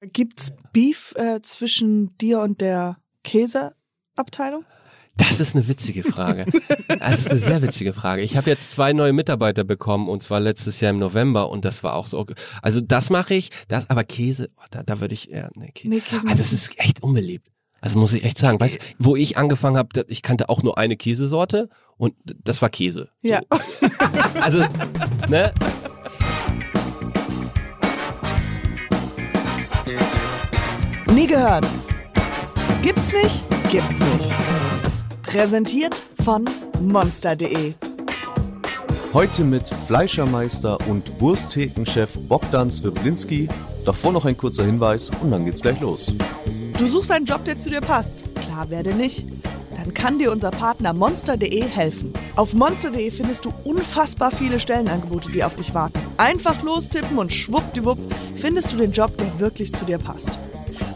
Gibt's Beef äh, zwischen dir und der Käseabteilung? Das ist eine witzige Frage. Das ist eine sehr witzige Frage. Ich habe jetzt zwei neue Mitarbeiter bekommen und zwar letztes Jahr im November und das war auch so. Also das mache ich, das aber Käse, oh, da, da würde ich eher nee, Käse. Nee, Käse also es ist echt unbeliebt. Also muss ich echt sagen, weißt, wo ich angefangen habe, ich kannte auch nur eine Käsesorte und das war Käse. Ja. So. Also ne? Nie gehört. Gibt's nicht? Gibt's nicht. Präsentiert von monster.de. Heute mit Fleischermeister und Wurstthekenchef Bogdan Swiblinski. Davor noch ein kurzer Hinweis und dann geht's gleich los. Du suchst einen Job, der zu dir passt. Klar werde nicht. Dann kann dir unser Partner monster.de helfen. Auf monster.de findest du unfassbar viele Stellenangebote, die auf dich warten. Einfach lostippen und schwuppdiwupp findest du den Job, der wirklich zu dir passt.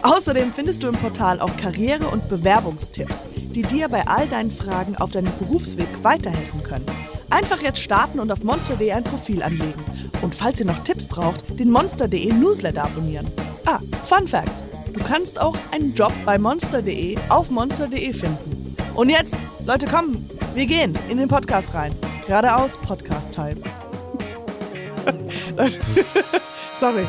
Außerdem findest du im Portal auch Karriere- und Bewerbungstipps, die dir bei all deinen Fragen auf deinem Berufsweg weiterhelfen können. Einfach jetzt starten und auf monster.de ein Profil anlegen. Und falls ihr noch Tipps braucht, den monster.de Newsletter abonnieren. Ah, Fun Fact: Du kannst auch einen Job bei monster.de auf monster.de finden. Und jetzt, Leute, kommen, wir gehen in den Podcast rein. Geradeaus Podcast-Time. Sorry.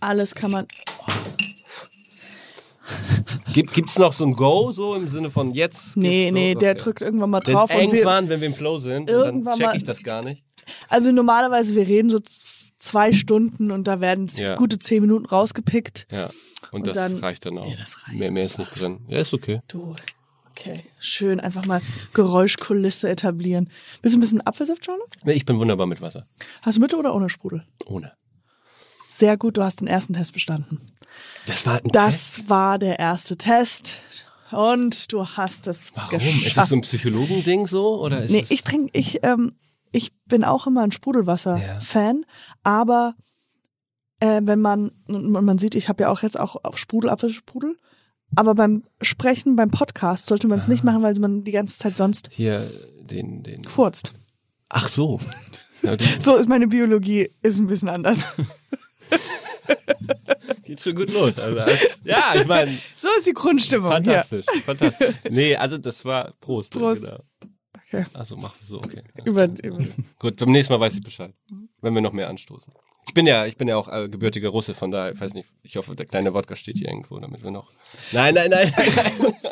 Alles kann man. Gibt, gibt's noch so ein Go, so im Sinne von jetzt? Nee, nee, der okay. drückt irgendwann mal drauf. Denn irgendwann, wir, wenn wir im Flow sind, dann check ich das gar nicht. Also normalerweise, wir reden so zwei Stunden und da werden ja. gute zehn Minuten rausgepickt. Ja, und, und das dann, reicht dann auch. Ja, das reicht mehr, mehr ist nicht drin. Ja, ist okay. Du, okay. Schön, einfach mal Geräuschkulisse etablieren. Bist du ein bisschen Apfelsaft, Charlotte? Ich bin wunderbar mit Wasser. Hast du mit oder ohne Sprudel? Ohne. Sehr gut, du hast den ersten Test bestanden. Das war Das Test? war der erste Test. Und du hast es Warum? geschafft. Ist das so ein Psychologending so? Oder ist nee, ich trinke, ich, ähm, ich bin auch immer ein Sprudelwasser-Fan, ja. aber äh, wenn man, man sieht, ich habe ja auch jetzt auch auf Sprudel, Apfelsprudel, aber beim Sprechen, beim Podcast sollte man es nicht machen, weil man die ganze Zeit sonst hier den, den furzt. Ach so. Ja, so ist meine Biologie, ist ein bisschen anders. Geht schon gut los. Also, ja, ich meine. So ist die Grundstimmung. Fantastisch, ja. fantastisch. Nee, also das war Prost. Prost. Genau. Okay. Also machen wir so, okay. Über, über. Gut, beim nächsten Mal weiß ich Bescheid. Wenn wir noch mehr anstoßen. Ich bin ja, ich bin ja auch äh, gebürtiger Russe, von daher, ich weiß nicht, ich hoffe, der kleine Wodka steht hier irgendwo, damit wir noch. Nein, nein, nein, nein, nein.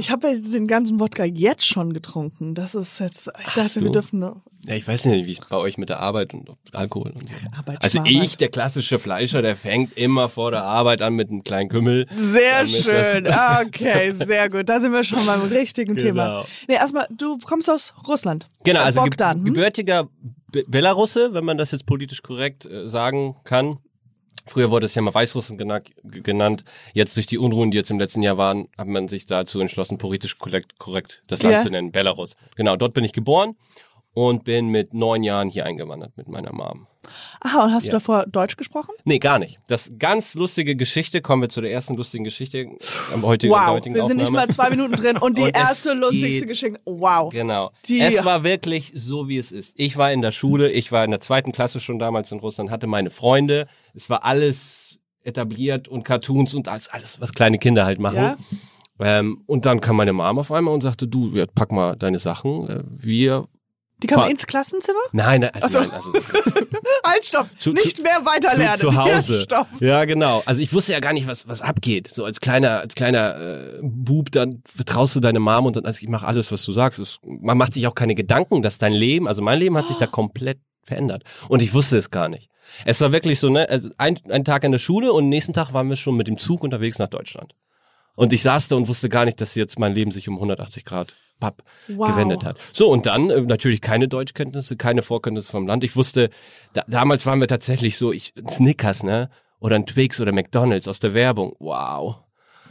Ich habe ja den ganzen Wodka jetzt schon getrunken. Das ist jetzt, ich dachte, so. wir dürfen. Ja, ich weiß nicht, wie es bei euch mit der Arbeit und Alkohol und so. Arbeit, also ich, der klassische Fleischer, der fängt immer vor der Arbeit an mit einem kleinen Kümmel. Sehr schön. Okay, sehr gut. Da sind wir schon beim richtigen genau. Thema. Nee, erstmal, du kommst aus Russland. Genau, also Bogdan, ge gebürtiger Belarusse, wenn man das jetzt politisch korrekt äh, sagen kann. Früher wurde es ja mal Weißrussen genannt. Jetzt durch die Unruhen, die jetzt im letzten Jahr waren, hat man sich dazu entschlossen, politisch korrekt, korrekt das Land ja. zu nennen, Belarus. Genau, dort bin ich geboren und bin mit neun Jahren hier eingewandert mit meiner Mom. Aha, und hast ja. du davor Deutsch gesprochen? Nee, gar nicht. Das ganz lustige Geschichte, kommen wir zu der ersten lustigen Geschichte am heutigen, wow, heutigen wir sind nicht mal zwei Minuten drin und die und erste lustigste Geschichte, wow. Genau. Die, es war wirklich so, wie es ist. Ich war in der Schule, ich war in der zweiten Klasse schon damals in Russland, hatte meine Freunde, es war alles etabliert und Cartoons und alles, alles was kleine Kinder halt machen. Ja? Ähm, und dann kam meine Mom auf einmal und sagte, du, pack mal deine Sachen, äh, wir die kam ins Klassenzimmer? Nein, nein, also, nein, also halt, stopp. Zu, Nicht zu, mehr weiterlernen. Zu, zu Hause. Ja, ja, genau. Also ich wusste ja gar nicht, was, was abgeht. So als kleiner, als kleiner äh, Bub, dann vertraust du deine Mom und dann, also ich mache alles, was du sagst. Es, man macht sich auch keine Gedanken, dass dein Leben, also mein Leben hat sich da komplett verändert. Und ich wusste es gar nicht. Es war wirklich so, ne, also ein, ein Tag in der Schule und nächsten Tag waren wir schon mit dem Zug unterwegs nach Deutschland. Und ich saß da und wusste gar nicht, dass jetzt mein Leben sich um 180 Grad Papp wow. gewendet hat. So, und dann äh, natürlich keine Deutschkenntnisse, keine Vorkenntnisse vom Land. Ich wusste, da, damals waren wir tatsächlich so, ich, Snickers, ne? Oder ein Twix oder McDonalds aus der Werbung. Wow.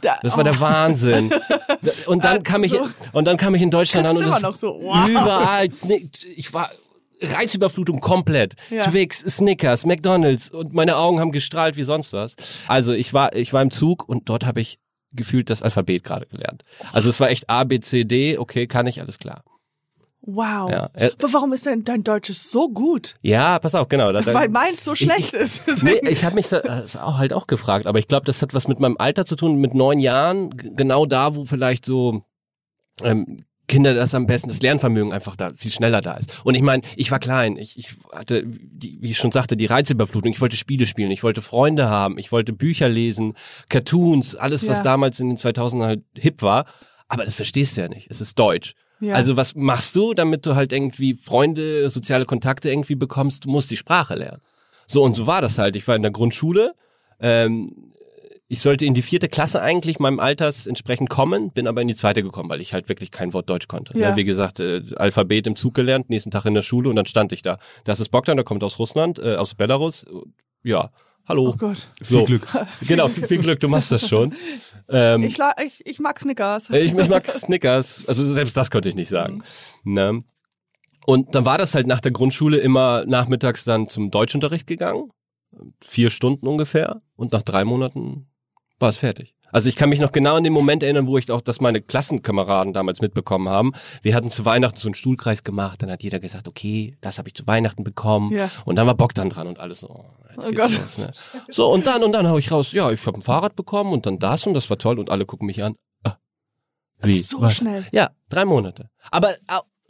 Da, das war oh. der Wahnsinn. Und dann kam ich, und dann kam ich in Deutschland das an und immer noch so, wow. überall, ich war Reizüberflutung komplett. Ja. Twix, Snickers, McDonalds und meine Augen haben gestrahlt wie sonst was. Also ich war, ich war im Zug und dort habe ich gefühlt das Alphabet gerade gelernt. Also es war echt A, B, C, D, okay, kann ich, alles klar. Wow. Ja, äh, Aber warum ist denn dein Deutsch so gut? Ja, pass auf, genau. Da, da, Weil meins so schlecht ich, ist. Nee, Deswegen- ich habe mich da, das auch halt auch gefragt, aber ich glaube, das hat was mit meinem Alter zu tun, mit neun Jahren, genau da, wo vielleicht so ähm, Kinder das am besten, das Lernvermögen einfach da viel schneller da ist. Und ich meine, ich war klein, ich, ich hatte, die, wie ich schon sagte, die Reizüberflutung. Ich wollte Spiele spielen, ich wollte Freunde haben, ich wollte Bücher lesen, Cartoons, alles, was Ja. damals in den 2000ern halt hip war. Aber das verstehst du ja nicht. Es ist Deutsch. Ja. Also was machst du, damit du halt irgendwie Freunde, soziale Kontakte irgendwie bekommst? Du musst die Sprache lernen. So und so war das halt. Ich war in der Grundschule. Ähm, ich sollte in die vierte Klasse eigentlich meinem Alters entsprechend kommen, bin aber in die zweite gekommen, weil ich halt wirklich kein Wort Deutsch konnte. Ja. Ne, wie gesagt, äh, Alphabet im Zug gelernt, nächsten Tag in der Schule und dann stand ich da. Das ist Bogdan, der kommt aus Russland, äh, aus Belarus. Ja, hallo. oh Gott. So. Genau, viel, viel Glück, du machst das schon. Ähm, Ich, ich, ich mag Snickers. ich, ich mag Snickers. Also selbst das konnte ich nicht sagen. Ne? Und dann war das halt nach der Grundschule immer nachmittags dann zum Deutschunterricht gegangen. Vier Stunden ungefähr. Und nach drei Monaten war es fertig. Also ich kann mich noch genau an den Moment erinnern, wo ich auch, dass meine Klassenkameraden damals mitbekommen haben. Wir hatten zu Weihnachten so einen Stuhlkreis gemacht, dann hat jeder gesagt, okay, das habe ich zu Weihnachten bekommen. Ja. Und dann war Bogdan dran und alles so. oh, Oh Gott. los, ne? So, und dann, und dann hau ich raus, ja, ich habe ein Fahrrad bekommen und dann das und das war toll und alle gucken mich an. Ah, wie? So Was? schnell. Ja, drei Monate. Aber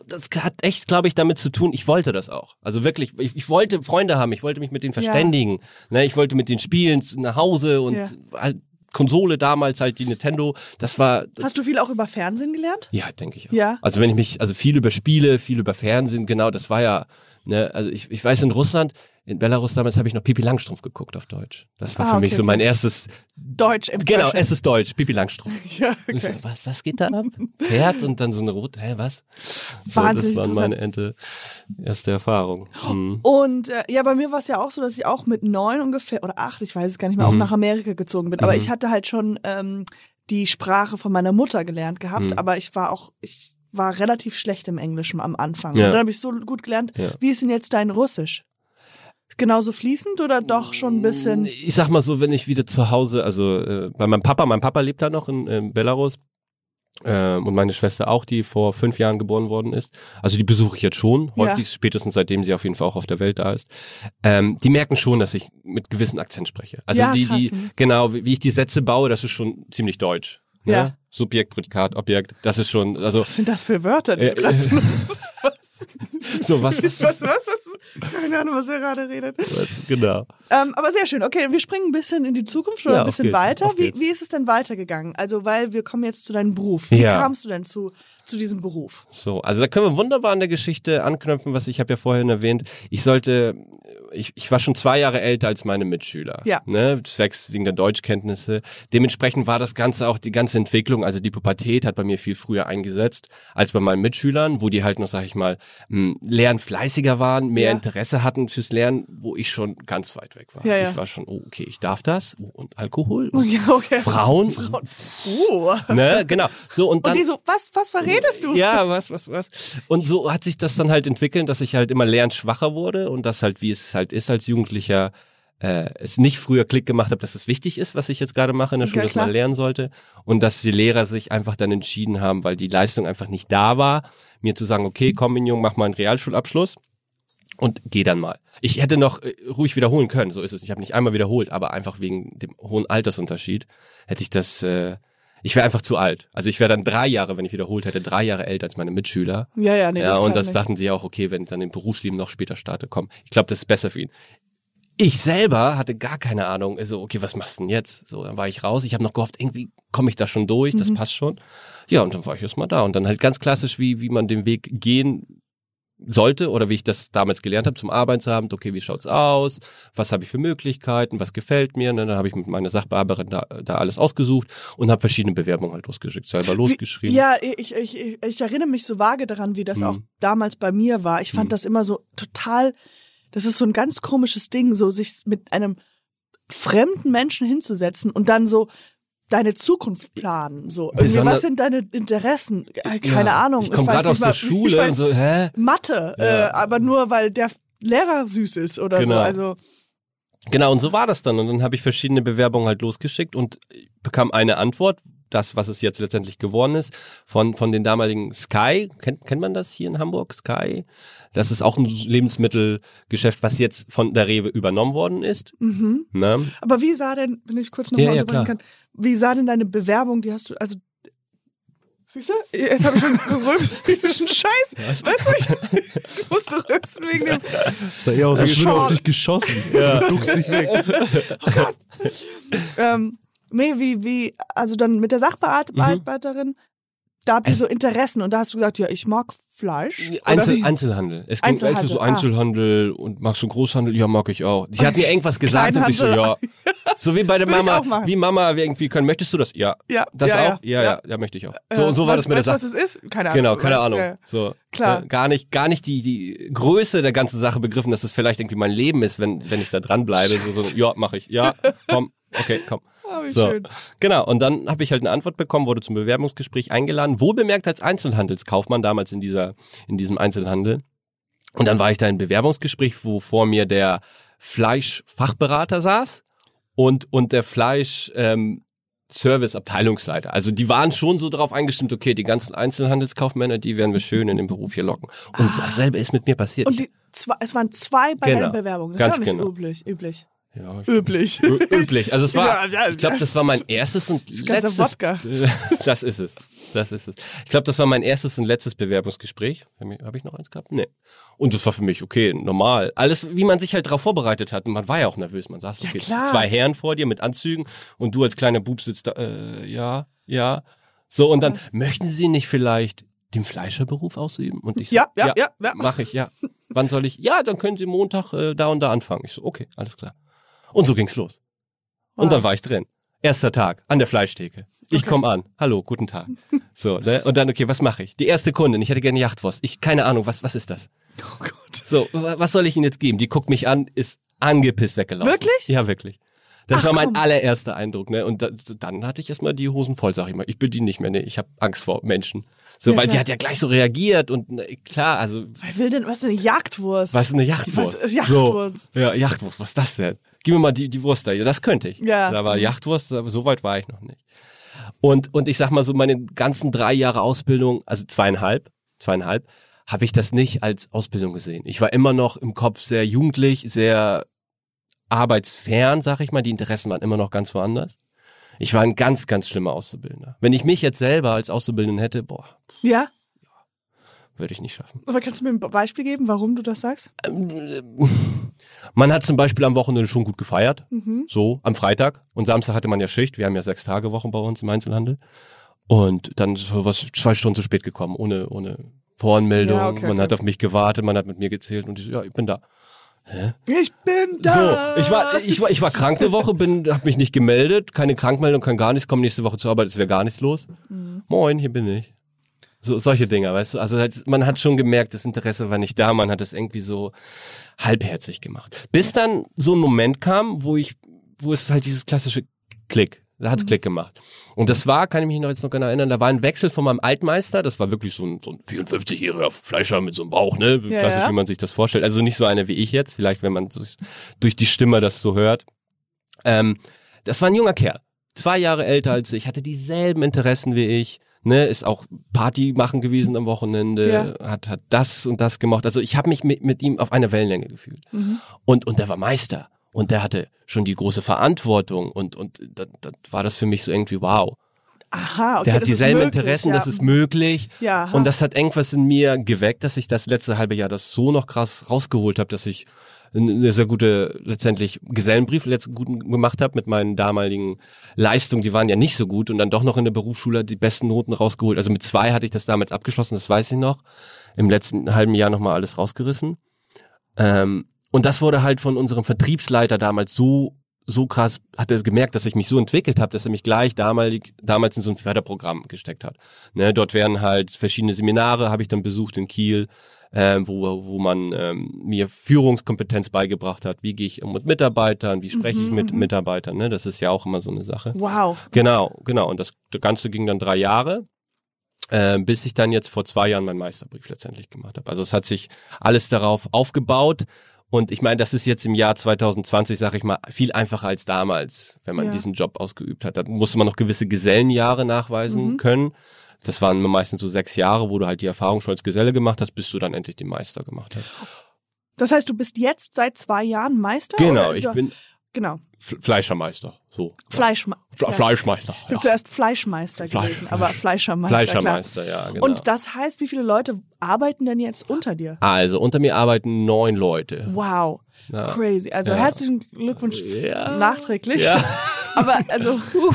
das hat echt, glaube ich, damit zu tun, ich wollte das auch. Also wirklich, ich, ich wollte Freunde haben, ich wollte mich mit denen Ja. verständigen. Ne, ich wollte mit denen spielen, nach Hause und Ja. halt Konsole damals halt die Nintendo. Das war, das, Hast du viel auch über Fernsehen gelernt? ja, denke ich auch. Ja. Also wenn ich mich, also viel über Spiele, viel über Fernsehen, genau, das war ja, ne, also ich, ich weiß in Russland, in Belarus damals habe ich noch Pipi Langstrumpf geguckt auf Deutsch. Das war Ah, für okay, mich so okay. mein erstes, Deutsch im genau, es ist Deutsch, Pipi Langstrumpf. Ja, Ich so, okay. was, was geht da ab? Pferd und dann so eine rote, hä, was? Wahnsinnig so, das war meine Ente, erste Erfahrung. Mhm. Und äh, ja, bei mir war es ja auch so, dass ich auch mit neun ungefähr oder acht, ich weiß es gar nicht mehr, auch Mhm. nach Amerika gezogen bin. Aber ich hatte halt schon ähm, die Sprache von meiner Mutter gelernt gehabt, Mhm. aber ich war auch, ich war relativ schlecht im Englischen am Anfang. Ja. Und dann habe ich so gut gelernt. Ja. Wie ist denn jetzt dein Russisch? Genauso fließend oder doch schon ein bisschen? Ich sag mal so, wenn ich wieder zu Hause, also äh, bei meinem Papa, mein Papa lebt da noch in, in Belarus ähm, und meine Schwester auch, die vor fünf Jahren geboren worden ist. Also die besuche ich jetzt schon, Ja. häufig, spätestens seitdem sie auf jeden Fall auch auf der Welt da ist. Ähm, die merken schon, dass ich mit gewissen Akzent spreche. Also Ja, die, krass, die, genau, wie, wie ich die Sätze baue, das ist schon ziemlich deutsch. Ne? Ja. Subjekt, Prädikat, Objekt, das ist schon, also Was sind das für Wörter, die Äh, du gerade äh, benutzt? Was, so was, was, was, was, was? Keine Ahnung, was er gerade redet. was genau. Ähm, aber sehr schön. Okay, wir springen ein bisschen in die Zukunft oder Ja, ein bisschen geht's, weiter. Wie, wie ist es denn weitergegangen? Also, weil wir kommen jetzt zu deinem Beruf. Wie Ja. kamst du denn zu, zu diesem Beruf? So, also da können wir wunderbar an der Geschichte anknüpfen, was ich habe ja vorhin erwähnt. Ich sollte, ich, ich war schon zwei Jahre älter als meine Mitschüler. Ja. Ne, zwecks wegen der Deutschkenntnisse. Dementsprechend war das Ganze auch die ganze Entwicklung, also die Pubertät hat bei mir viel früher eingesetzt als bei meinen Mitschülern, wo die halt noch, sag ich mal, m, lernfleißiger waren, mehr Ja. Interesse hatten fürs Lernen, wo ich schon ganz weit weg war. Ja, ja. Ich war schon, oh, okay, ich darf das. Oh, und Alkohol. Und Ja, okay. Frauen. Uh. Ne, genau. So, und dann. Und die so, was, was verredest du? Ja, was, was, was. Und so hat sich das dann halt entwickelt, dass ich halt immer lernschwacher wurde und das halt, wie es halt ist als Jugendlicher, äh, es nicht früher Klick gemacht habe, dass es wichtig ist, was ich jetzt gerade mache in der Ja, Schule, dass klar. man lernen sollte. Und dass die Lehrer sich einfach dann entschieden haben, weil die Leistung einfach nicht da war, mir zu sagen, okay, komm, mein Junge, mach mal einen Realschulabschluss und geh dann mal. Ich hätte noch äh, ruhig wiederholen können, so ist es. Ich habe nicht einmal wiederholt, aber einfach wegen dem hohen Altersunterschied hätte ich das, äh, ich wäre einfach zu alt. Also ich wäre dann drei Jahre, wenn ich wiederholt hätte, drei Jahre älter als meine Mitschüler. Ja, ja, nee, ja, das und das nicht. dachten sie auch, okay, wenn ich dann im Berufsleben noch später starte, komm, ich glaube, das ist besser für ihn. Ich selber hatte gar keine Ahnung, also okay, was machst du denn jetzt? So, dann war ich raus, ich habe noch gehofft, irgendwie komme ich da schon durch, Mhm. das passt schon. Ja, und dann war ich erst mal da und dann halt ganz klassisch, wie wie man den Weg gehen sollte oder wie ich das damals gelernt habe zum Arbeitsamt, okay, wie schaut's aus? Was habe ich für Möglichkeiten? Was gefällt mir? Und dann habe ich mit meiner Sachbearbeiterin da, da alles ausgesucht und habe verschiedene Bewerbungen halt losgeschickt, selber losgeschrieben. Ja, ich, ich, ich, erinnere mich so vage daran, wie das Hm. auch damals bei mir war. Ich fand das immer so total, das ist so ein ganz komisches Ding, so sich mit einem fremden Menschen hinzusetzen und dann so deine Zukunft planen. So, was sind deine Interessen? Äh, Keine Ja, Ahnung. Ich komme gerade aus der mal- ich Schule weiß, und so, hä? Mathe, Ja. äh, aber nur weil der Lehrer süß ist oder so. Genau. Also Genau, und so war das dann. Und dann habe ich verschiedene Bewerbungen halt losgeschickt und bekam eine Antwort, das, was es jetzt letztendlich geworden ist, von, von den damaligen Sky. Kennt, kennt man das hier in Hamburg? Sky? Das ist auch ein Lebensmittelgeschäft, was jetzt von der Rewe übernommen worden ist. Mhm. Ne? Aber wie sah denn, wenn ich kurz noch Ja, mal ja, kann, wie sah denn deine Bewerbung, die hast du, also Siehst du? Jetzt habe ich schon gerülpst dem Scheiß. Weißt du, ich, ich musste rülpsen wegen dem. Das sah eher aus, als würde auf dich geschossen. Ja. Du duckst dich weg. Ähm, nee, wie, wie, also dann mit der Sachbearbeiterin, da habt ihr Es- so Interessen und da hast du gesagt, ja, ich mag Fleisch. Einzel? Einzelhandel. Es ging Einzelhandel, Einzelhandel, so ah. Einzelhandel und magst du Großhandel? Ja, mag ich auch. Sie hat mir irgendwas gesagt und ich so, ja. So wie bei der Mama, wie Mama irgendwie können. Möchtest du das? Ja. Ja, Das ja, auch? Ja, ja, ja, möchte ich auch. So, Äh, und so war was, das mit der Sache. was es ist? Keine Ahnung. Genau, keine Ahnung. Ja, ja. So, Klar. Äh, gar nicht, gar nicht die, die Größe der ganzen Sache begriffen, dass es vielleicht irgendwie mein Leben ist, wenn, wenn ich da dran bleibe. So, so, ja, mache ich. Ja, komm. Okay, komm. Ah, wie So, schön. genau. Und dann habe ich halt eine Antwort bekommen, wurde zum Bewerbungsgespräch eingeladen, wohlbemerkt als Einzelhandelskaufmann damals in dieser, in diesem Einzelhandel. Und dann war ich da im Bewerbungsgespräch, wo vor mir der Fleischfachberater saß und, und der Fleisch, ähm, Service-Abteilungsleiter. Also die waren schon so darauf eingestimmt, okay, die ganzen Einzelhandelskaufmänner, die werden wir schön in den Beruf hier locken. Und dasselbe ist mit mir passiert. Und die, zwei, es waren zwei bei Genau. Bewerbungen. Das Ganz ist ja nicht genau. üblich. Üblich. Ja, Üblich. Üblich. Also es war, Ja, ja, ich glaube, das war mein erstes und ganze letztes. Wodka. Das ist es. Das ist es. Ich glaube, das war mein erstes und letztes Bewerbungsgespräch. Habe ich noch eins gehabt? Nee. Und das war für mich okay, normal. Alles, wie man sich halt darauf vorbereitet hat. Und man war ja auch nervös. Man saß, Ja, okay, klar. zwei Herren vor dir mit Anzügen und du als kleiner Bub sitzt da, äh, ja, ja. So, und dann, möchten Sie nicht vielleicht den Fleischerberuf ausüben? Und ich so, Ja, ja, ja, ja. Mach ich, ja. Wann soll ich? Ja, dann können Sie Montag äh, da und da anfangen. Ich so, okay, alles klar. Und so ging's los. Und Wow. dann war ich drin. Erster Tag an der Fleischtheke. Ich Okay. komm an. Hallo, guten Tag. So, ne? Und dann, okay, was mache ich? Die erste Kundin, ich hätte gerne Yachtwurst. Ich, keine Ahnung, was, was ist das? Oh Gott. So, wa- was soll ich Ihnen jetzt geben? Die guckt mich an, ist angepisst weggelaufen. Wirklich? Ja, wirklich. Das Ach, war mein komm. allererster Eindruck, ne? Und da, dann hatte ich erstmal die Hosen voll, sag ich mal. Ich bediene nicht mehr, ne? Ich habe Angst vor Menschen. So, Ja, weil sie klar. hat ja gleich so reagiert und ne, klar, also Wer will denn, was ist eine Jagdwurst? was ist eine Yachtwurst? Was ist Yachtwurst? So, ja, Yachtwurst, was ist das denn? Gib mir mal die, die Wurst da. Ja, das könnte ich. Ja. Da war Yachtwurst, aber so weit war ich noch nicht. Und, und ich sag mal so, meine ganzen drei Jahre Ausbildung, also zweieinhalb, zweieinhalb, habe ich das nicht als Ausbildung gesehen. Ich war immer noch im Kopf sehr jugendlich, sehr arbeitsfern, sag ich mal. Die Interessen waren immer noch ganz woanders. Ich war ein ganz, ganz schlimmer Auszubildender. Wenn ich mich jetzt selber als Auszubildenden hätte, boah, Ja? Würde ich nicht schaffen. Aber kannst du mir ein Beispiel geben, warum du das sagst? Man hat zum Beispiel am Wochenende schon gut gefeiert, Mhm. so am Freitag. Und Samstag hatte man ja Schicht. Wir haben ja sechs Tage Wochen bei uns im Einzelhandel. Und dann so was zwei Stunden zu spät gekommen, ohne ohne Voranmeldung. Ja, okay, man okay. hat auf mich gewartet, man hat mit mir gezählt und ich so, ja, ich bin da. Ich bin da. So, ich war ich war ich war krank eine Woche, bin habe mich nicht gemeldet, keine Krankmeldung, kein gar nichts, komme nächste Woche zur Arbeit, es wäre gar nichts los. Mhm. Moin, hier bin ich. So solche Dinger, weißt du? Also halt, man hat schon gemerkt, das Interesse war nicht da, man hat es irgendwie so halbherzig gemacht. Bis dann so ein Moment kam, wo ich wo es halt dieses klassische Klick da Mhm. hat's Klick gemacht. Und das war, kann ich mich noch jetzt noch genau erinnern, da war ein Wechsel von meinem Altmeister, das war wirklich so ein, so ein 54-jähriger Fleischer mit so einem Bauch, ne? Ja, Klassisch, ja. wie man sich das vorstellt. Also nicht so einer wie ich jetzt, vielleicht wenn man durch, durch die Stimme das so hört. Ähm, das war ein junger Kerl, zwei Jahre älter als ich, hatte dieselben Interessen wie ich, ne, ist auch Party machen gewesen am Wochenende, hat hat das und das gemacht. Also ich habe mich mit, mit ihm auf einer Wellenlänge gefühlt. Mhm. Und und der war Meister und der hatte schon die große Verantwortung und und da, da war das für mich so irgendwie wow. Aha, okay. Der hat das ist dieselben möglich, Interessen, ja. das ist möglich. Ja, aha. Und das hat irgendwas in mir geweckt, dass ich das letzte halbe Jahr das so noch krass rausgeholt habe, dass ich eine sehr gute, letztendlich Gesellenbrief letzt guten gemacht habe mit meinen damaligen Leistungen, die waren ja nicht so gut und dann doch noch in der Berufsschule die besten Noten rausgeholt. Also mit zwei hatte ich das damals abgeschlossen, das weiß ich noch. Im letzten halben Jahr nochmal alles rausgerissen. Ähm, und das wurde halt von unserem Vertriebsleiter damals so so krass, hat er gemerkt, dass ich mich so entwickelt habe, dass er mich gleich damalig, damals in so ein Förderprogramm gesteckt hat. Ne, dort werden halt verschiedene Seminare, habe ich dann besucht in Kiel, ähm, wo, wo man ähm, mir Führungskompetenz beigebracht hat. Wie gehe ich um mit Mitarbeitern, wie spreche ich mit Mitarbeitern, ne? Das ist ja auch immer so eine Sache. Wow. Genau, genau. Und das Ganze ging dann drei Jahre, äh, bis ich dann jetzt vor zwei Jahren meinen Meisterbrief letztendlich gemacht habe. Also es hat sich alles darauf aufgebaut Und ich meine, das ist jetzt im Jahr 2020, sag ich mal, viel einfacher als damals, wenn man Ja. diesen Job ausgeübt hat. Da musste man noch gewisse Gesellenjahre nachweisen Mhm. können. Das waren meistens so sechs Jahre, wo du halt die Erfahrung schon als Geselle gemacht hast, bis du dann endlich den Meister gemacht hast. Das heißt, du bist jetzt seit zwei Jahren Meister? Genau, ich bin Genau. Fleischermeister. So. Fleischme Fle ja. Fleischmeister. Ich habe Ja. zuerst Fleischmeister Fleisch- Fleisch- aber Fleischermeister. Fleischermeister, ja, Klar. genau. Und das heißt, wie viele Leute arbeiten denn jetzt unter dir? also, unter mir arbeiten neun Leute. Wow. Ja. Crazy. Also Ja. herzlichen Glückwunsch Ja. nachträglich. Ja. Aber also, uh,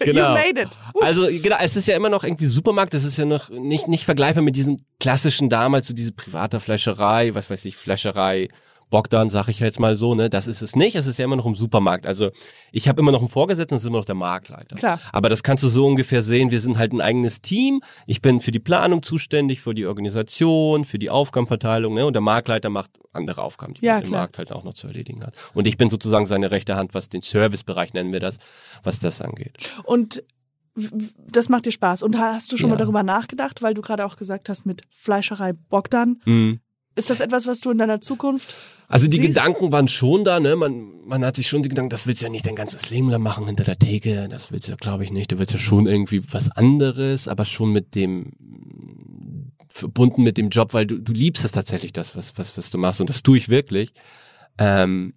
Genau. you made it. Uh. Also genau, es ist ja immer noch irgendwie Supermarkt, das ist ja noch nicht, nicht vergleichbar mit diesen klassischen damals, so diese private Fleischerei, was weiß ich, Fleischerei, Bogdan, sag ich jetzt mal so, ne? Das ist es nicht, es ist ja immer noch im Supermarkt. Also ich habe immer noch einen Vorgesetzten, das ist immer noch der Marktleiter. Klar. Aber das kannst du so ungefähr sehen, wir sind halt ein eigenes Team. Ich bin für die Planung zuständig, für die Organisation, für die Aufgabenverteilung, ne? Und der Marktleiter macht andere Aufgaben, die Ja, klar. Markt halt auch noch zu erledigen hat. Und ich bin sozusagen seine rechte Hand, was den Servicebereich nennen wir das, was das angeht. Und das macht dir Spaß. Und hast du schon Ja. mal darüber nachgedacht, weil du gerade auch gesagt hast mit Fleischerei Bogdan. Mhm. Ist das etwas, was du in deiner Zukunft Also die siehst? Gedanken waren schon da, ne? Man, man hat sich schon die Gedanken, das willst du ja nicht dein ganzes Leben lang machen hinter der Theke. Das willst du ja, glaube ich, nicht. Du willst ja schon irgendwie was anderes, aber schon mit dem verbunden mit dem Job, weil du, du liebst es tatsächlich, das, was, was, was du machst. Und das tue ich wirklich. Ähm,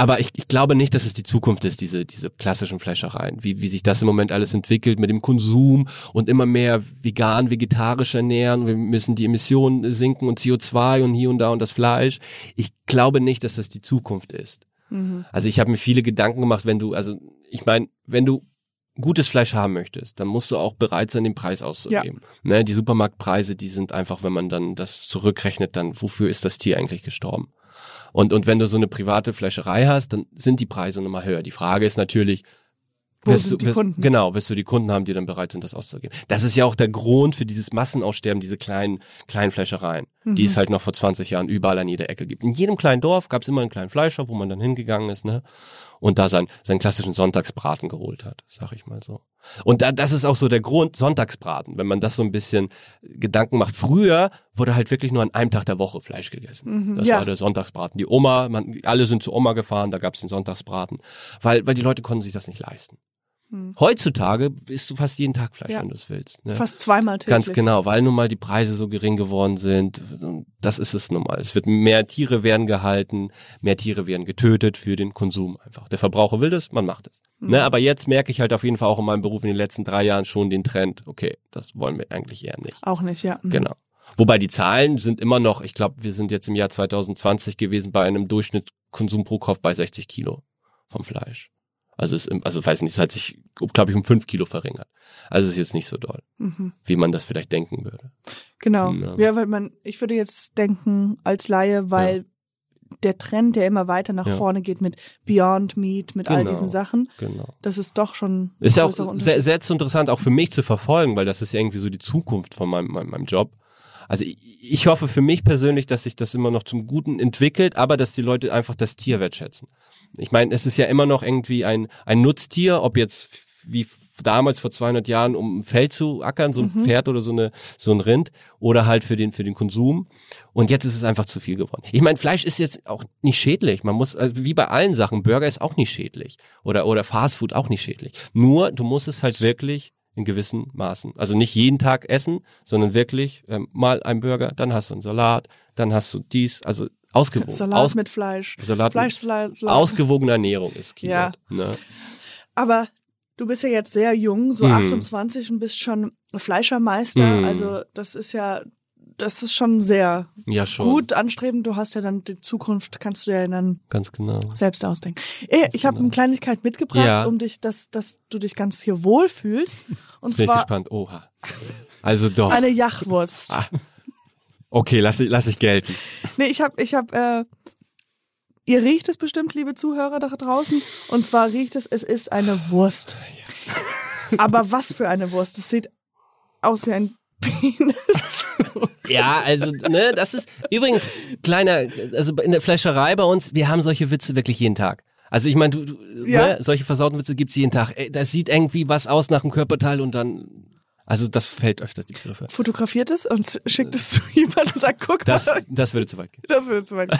aber ich, ich glaube nicht, dass es die Zukunft ist, diese, diese klassischen Fleischereien. Wie, wie sich das im Moment alles entwickelt mit dem Konsum und immer mehr vegan, vegetarisch ernähren. Wir müssen die Emissionen sinken und CO2 und hier und da und das Fleisch. Ich glaube nicht, dass das die Zukunft ist. Also ich habe mir viele Gedanken gemacht, wenn du, also ich meine, wenn du gutes Fleisch haben möchtest, dann musst du auch bereit sein, den Preis auszugeben. Ne, die Supermarktpreise, die sind einfach, wenn man dann das zurückrechnet, dann wofür ist das Tier eigentlich gestorben? Und, und wenn du so eine private Fleischerei hast, dann sind die Preise nochmal höher. Die Frage ist natürlich, Wo wirst sind du, die wirst, Kunden? Genau, wirst du die Kunden haben, die dann bereit sind, das auszugeben. Das ist ja auch der Grund für dieses Massenaussterben, diese kleinen, kleinen Fleischereien, die Mhm. es halt noch vor 20 Jahren überall an jeder Ecke gibt. In jedem kleinen Dorf gab es immer einen kleinen Fleischer, wo man dann hingegangen ist, ne? Und da sein, seinen klassischen Sonntagsbraten geholt hat, sag ich mal so. Und da, das ist auch so der Grund, Sonntagsbraten, wenn man das so ein bisschen Gedanken macht. Früher wurde halt wirklich nur an einem Tag der Woche Fleisch gegessen. Das ja. war der Sonntagsbraten. Die Oma, man, alle sind zu Oma gefahren, da gab's den Sonntagsbraten, weil, weil die Leute konnten sich das nicht leisten. Heutzutage isst du fast jeden Tag Fleisch, Hm. Ja. wenn du es willst. Ne? fast zweimal täglich? Ganz genau, weil nun mal die Preise so gering geworden sind. Das ist es nun mal. Es wird mehr Tiere werden gehalten, mehr Tiere werden getötet für den Konsum einfach. Der Verbraucher will das, man macht es. Mhm. Ne, aber jetzt merke ich halt auf jeden Fall auch in meinem Beruf in den letzten drei Jahren schon den Trend, okay, das wollen wir eigentlich eher nicht. Auch nicht, ja. Mhm. Genau. Wobei die Zahlen sind immer noch, ich glaube, wir sind jetzt im Jahr 2020 gewesen bei einem Durchschnittskonsum pro Kopf bei 60 Kilo vom Fleisch. Also es, also weiß nicht, es hat sich, glaube ich, um 5 Kilo verringert. Also es ist jetzt nicht so doll, Mhm. wie man das vielleicht denken würde. Genau. Ja. Ja. weil man, ich würde jetzt denken als Laie, weil der Trend, der immer weiter nach Ja. vorne geht mit Beyond Meat, mit all Genau. diesen Sachen, Genau. das ist doch schon Ist ja auch sehr, sehr interessant, auch für mich zu verfolgen, weil das ist irgendwie so die Zukunft von meinem, meinem, meinem Job. Also ich, ich hoffe für mich persönlich, dass sich das immer noch zum Guten entwickelt, aber dass die Leute einfach das Tier wertschätzen. Ich meine, es ist ja immer noch irgendwie ein, ein Nutztier, ob jetzt wie damals vor 200 Jahren, um ein Feld zu ackern, so ein Pferd oder so eine so ein Rind oder halt für den für den Konsum. Und jetzt ist es einfach zu viel geworden. Ich meine, Fleisch ist jetzt auch nicht schädlich. Man muss also wie bei allen Sachen, Burger ist auch nicht schädlich oder oder Fastfood auch nicht schädlich. Nur du musst es halt wirklich in gewissen Maßen. Also nicht jeden Tag essen, sondern wirklich ähm, mal ein Burger, dann hast du einen Salat, dann hast du dies, also ausgewogen. Salat Aus, mit Fleisch. Salat mit- Fleischsalat. ausgewogene Ernährung ist Ja. Keyword. Ne? Aber du bist ja jetzt sehr jung, so Mhm. 28 und bist schon Fleischermeister. Mhm. Also das ist ja, das ist schon sehr Ja, schon. gut anstrebend. Du hast ja dann die Zukunft, kannst du ja dann Ganz genau. selbst ausdenken. Eh, Ich habe eine Kleinigkeit mitgebracht, Ja. um dich, dass, dass du dich ganz hier wohlfühlst. Und Jetzt bin ich zwar gespannt. Oha. Also doch. eine Jachwurst. Ah. Okay, lass, ich- lass ich gelten. Nee, ich habe, ich habe, äh, ihr riecht es bestimmt, liebe Zuhörer da draußen. Und zwar riecht es, es ist eine Wurst. Aber was für eine Wurst? Es sieht aus wie ein Penis. Ja, also, ne, das ist übrigens kleiner, also in der Fleischerei bei uns, wir haben solche Witze wirklich jeden Tag. Also ich meine, du, du Ja. ne, solche versauten Witze gibt's jeden Tag. Das sieht irgendwie was aus nach dem Körperteil und dann Also das fällt öfter die Begriffe. Fotografiert es und schickt es zu jemandem und sagt, guck Das, mal. das würde zu weit gehen. Das würde zu weit.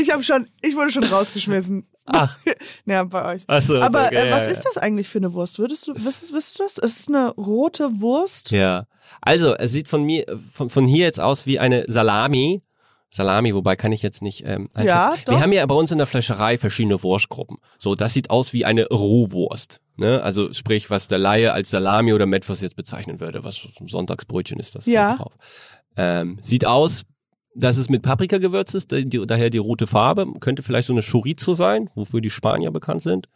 Ich habe schon, ich wurde schon rausgeschmissen. Ach. Ja, bei euch. Ach so, Aber okay, äh, ja, was ja. ist das eigentlich für eine Wurst? Würdest du, wisst, wisst du das? Es ist eine rote Wurst. Ja. Also, es sieht von mir, von, von hier jetzt aus wie eine Salami. Salami, wobei kann ich jetzt nicht ähm, einschätzen. Ja, doch. Wir haben ja bei uns in der Fleischerei verschiedene Wurstgruppen. So, das sieht aus wie eine Rohwurst. Ne? Also sprich, was der Laie als Salami oder Metwurst jetzt bezeichnen würde. Was ein Sonntagsbrötchen ist das Ja. da drauf. Ähm, sieht aus, dass es mit Paprikagewürz ist, die, die, daher die rote Farbe. Könnte vielleicht so eine Chorizo sein, wofür die Spanier bekannt sind.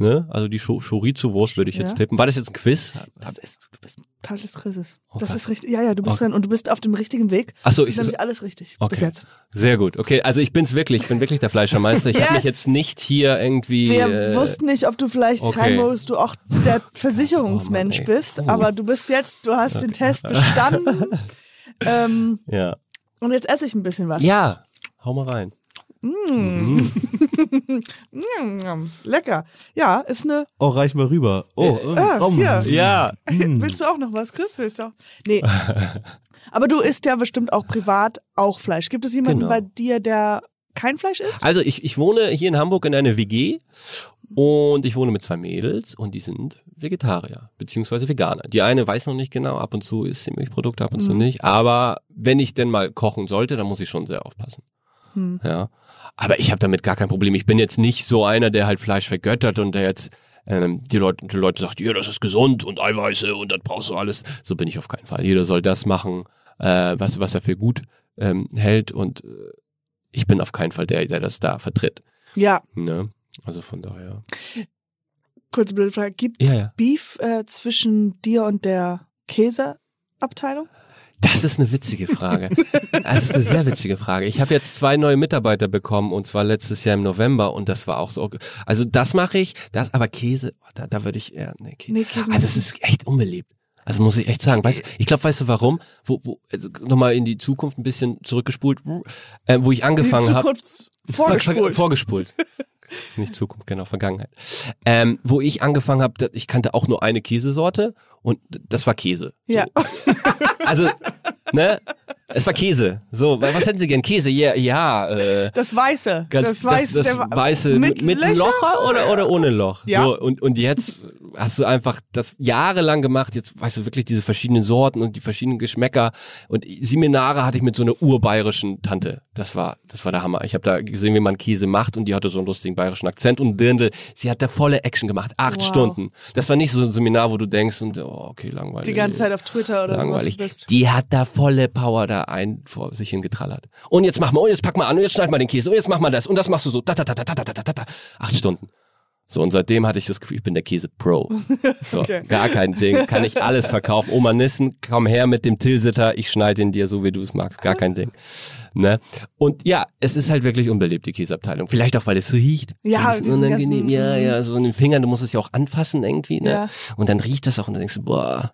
Ne? Also die Cho- Chorizo-Wurst würde ich jetzt Ja. tippen. War das jetzt ein Quiz? Das ist, du bist Teil des Quizzes. Das Okay. ist richtig. Ja, ja, du bist Okay. dran und du bist auf dem richtigen Weg. Ach so, das ich- ist nämlich alles richtig. Okay. Bis jetzt. Sehr gut. Okay, also ich bin's wirklich. Ich bin wirklich der Fleischermeister. Ich hab habe mich Yes! jetzt nicht hier irgendwie. Wir äh, wussten nicht, ob du vielleicht okay. rein wolltest, du auch der Versicherungsmensch Oh Mann, bist, aber du bist jetzt, du hast den Test bestanden. ähm, Ja. und jetzt esse ich ein bisschen was. Ja. Hau mal rein. Mm, lecker. Ja, ist eine. Oh, reich mal rüber. Oh, Ah, komm. hier. Ja. Willst du auch noch was, Chris? Willst du auch? Nee. Aber du isst ja bestimmt auch privat auch Fleisch. Gibt es jemanden Genau. bei dir, der kein Fleisch isst? Also ich, ich wohne hier in Hamburg in einer WG und ich wohne mit zwei Mädels und die sind Vegetarier beziehungsweise Veganer. Die eine weiß noch nicht genau, ab und zu isst sie Milchprodukte, ab und zu nicht. Aber wenn ich denn mal kochen sollte, dann muss ich schon sehr aufpassen. Ja. Aber ich habe damit gar kein Problem. Ich bin jetzt nicht so einer, der halt Fleisch vergöttert und der jetzt ähm, die Leute, die Leute sagt, ja, das ist gesund und Eiweiße und das brauchst du alles. So bin ich auf keinen Fall. Jeder soll das machen, äh, was, was er für gut ähm, hält und äh, ich bin auf keinen Fall der, der das da vertritt. Ja, Ne? Also von daher. kurze blöde Frage. Gibt's Ja, ja. Beef äh, zwischen dir und der Käseabteilung? Das ist eine witzige Frage. Das ist eine sehr witzige Frage. Ich habe jetzt zwei neue Mitarbeiter bekommen und zwar letztes Jahr im November und das war auch so. Also das mache ich, das aber Käse, oh, da, da würde ich eher nee, Käse. Nee, Käse Also es ist echt unbeliebt. Also muss ich echt sagen, weißt, ich glaube, weißt du warum? Wo, wo also nochmal in die Zukunft ein bisschen zurückgespult, äh, wo ich angefangen habe. Zukunft vorgespult. Vorgespult. Nicht Zukunft, genau, Vergangenheit. Ähm, wo ich angefangen habe, ich kannte auch nur eine Käsesorte und das war Käse. ja. Also, ne? Es war Käse. So, wa- was hätten Sie gern? Käse? Ja, ja. Äh, Das Weiße. ganz, das Weiße. das, das weiße mit, mit Löcher? Loch oder, oder ohne Loch. Ja. So, und, und jetzt hast du einfach das jahrelang gemacht. Jetzt weißt du wirklich diese verschiedenen Sorten und die verschiedenen Geschmäcker. Und Seminare hatte ich mit so einer urbayerischen Tante. Das war, das war der Hammer. Ich habe da gesehen, wie man Käse macht und die hatte so einen lustigen bayerischen Akzent und Dirndl. Sie hat da volle Action gemacht. Acht Wow. Stunden. Das war nicht so ein Seminar, wo du denkst und, oh, okay, langweilig. Die ganze Zeit auf Twitter oder sowas langweilig. Echt? Die hat da volle Power da ein vor sich hingetrallert. Und jetzt mach mal, und jetzt pack mal an, und jetzt schneid mal den Käse, und jetzt mach mal das, und das machst du so. Da, da, da, da, da, da, da, da. Acht Stunden. So, und seitdem hatte ich das Gefühl, ich bin der Käse-Pro. So, okay. gar kein Ding. Kann ich alles verkaufen. Oma Nissen, komm her mit dem Tilsitter, ich schneide ihn dir so, wie du es magst. Gar kein Ding. Ne? Und ja, es ist halt wirklich unbelebt, die Käseabteilung. Vielleicht auch, weil es riecht. Ja, so unangenehm. Ja, ja, so in den Fingern, du musst es ja auch anfassen irgendwie. Ne? Ja. Und dann riecht das auch und dann denkst du, boah,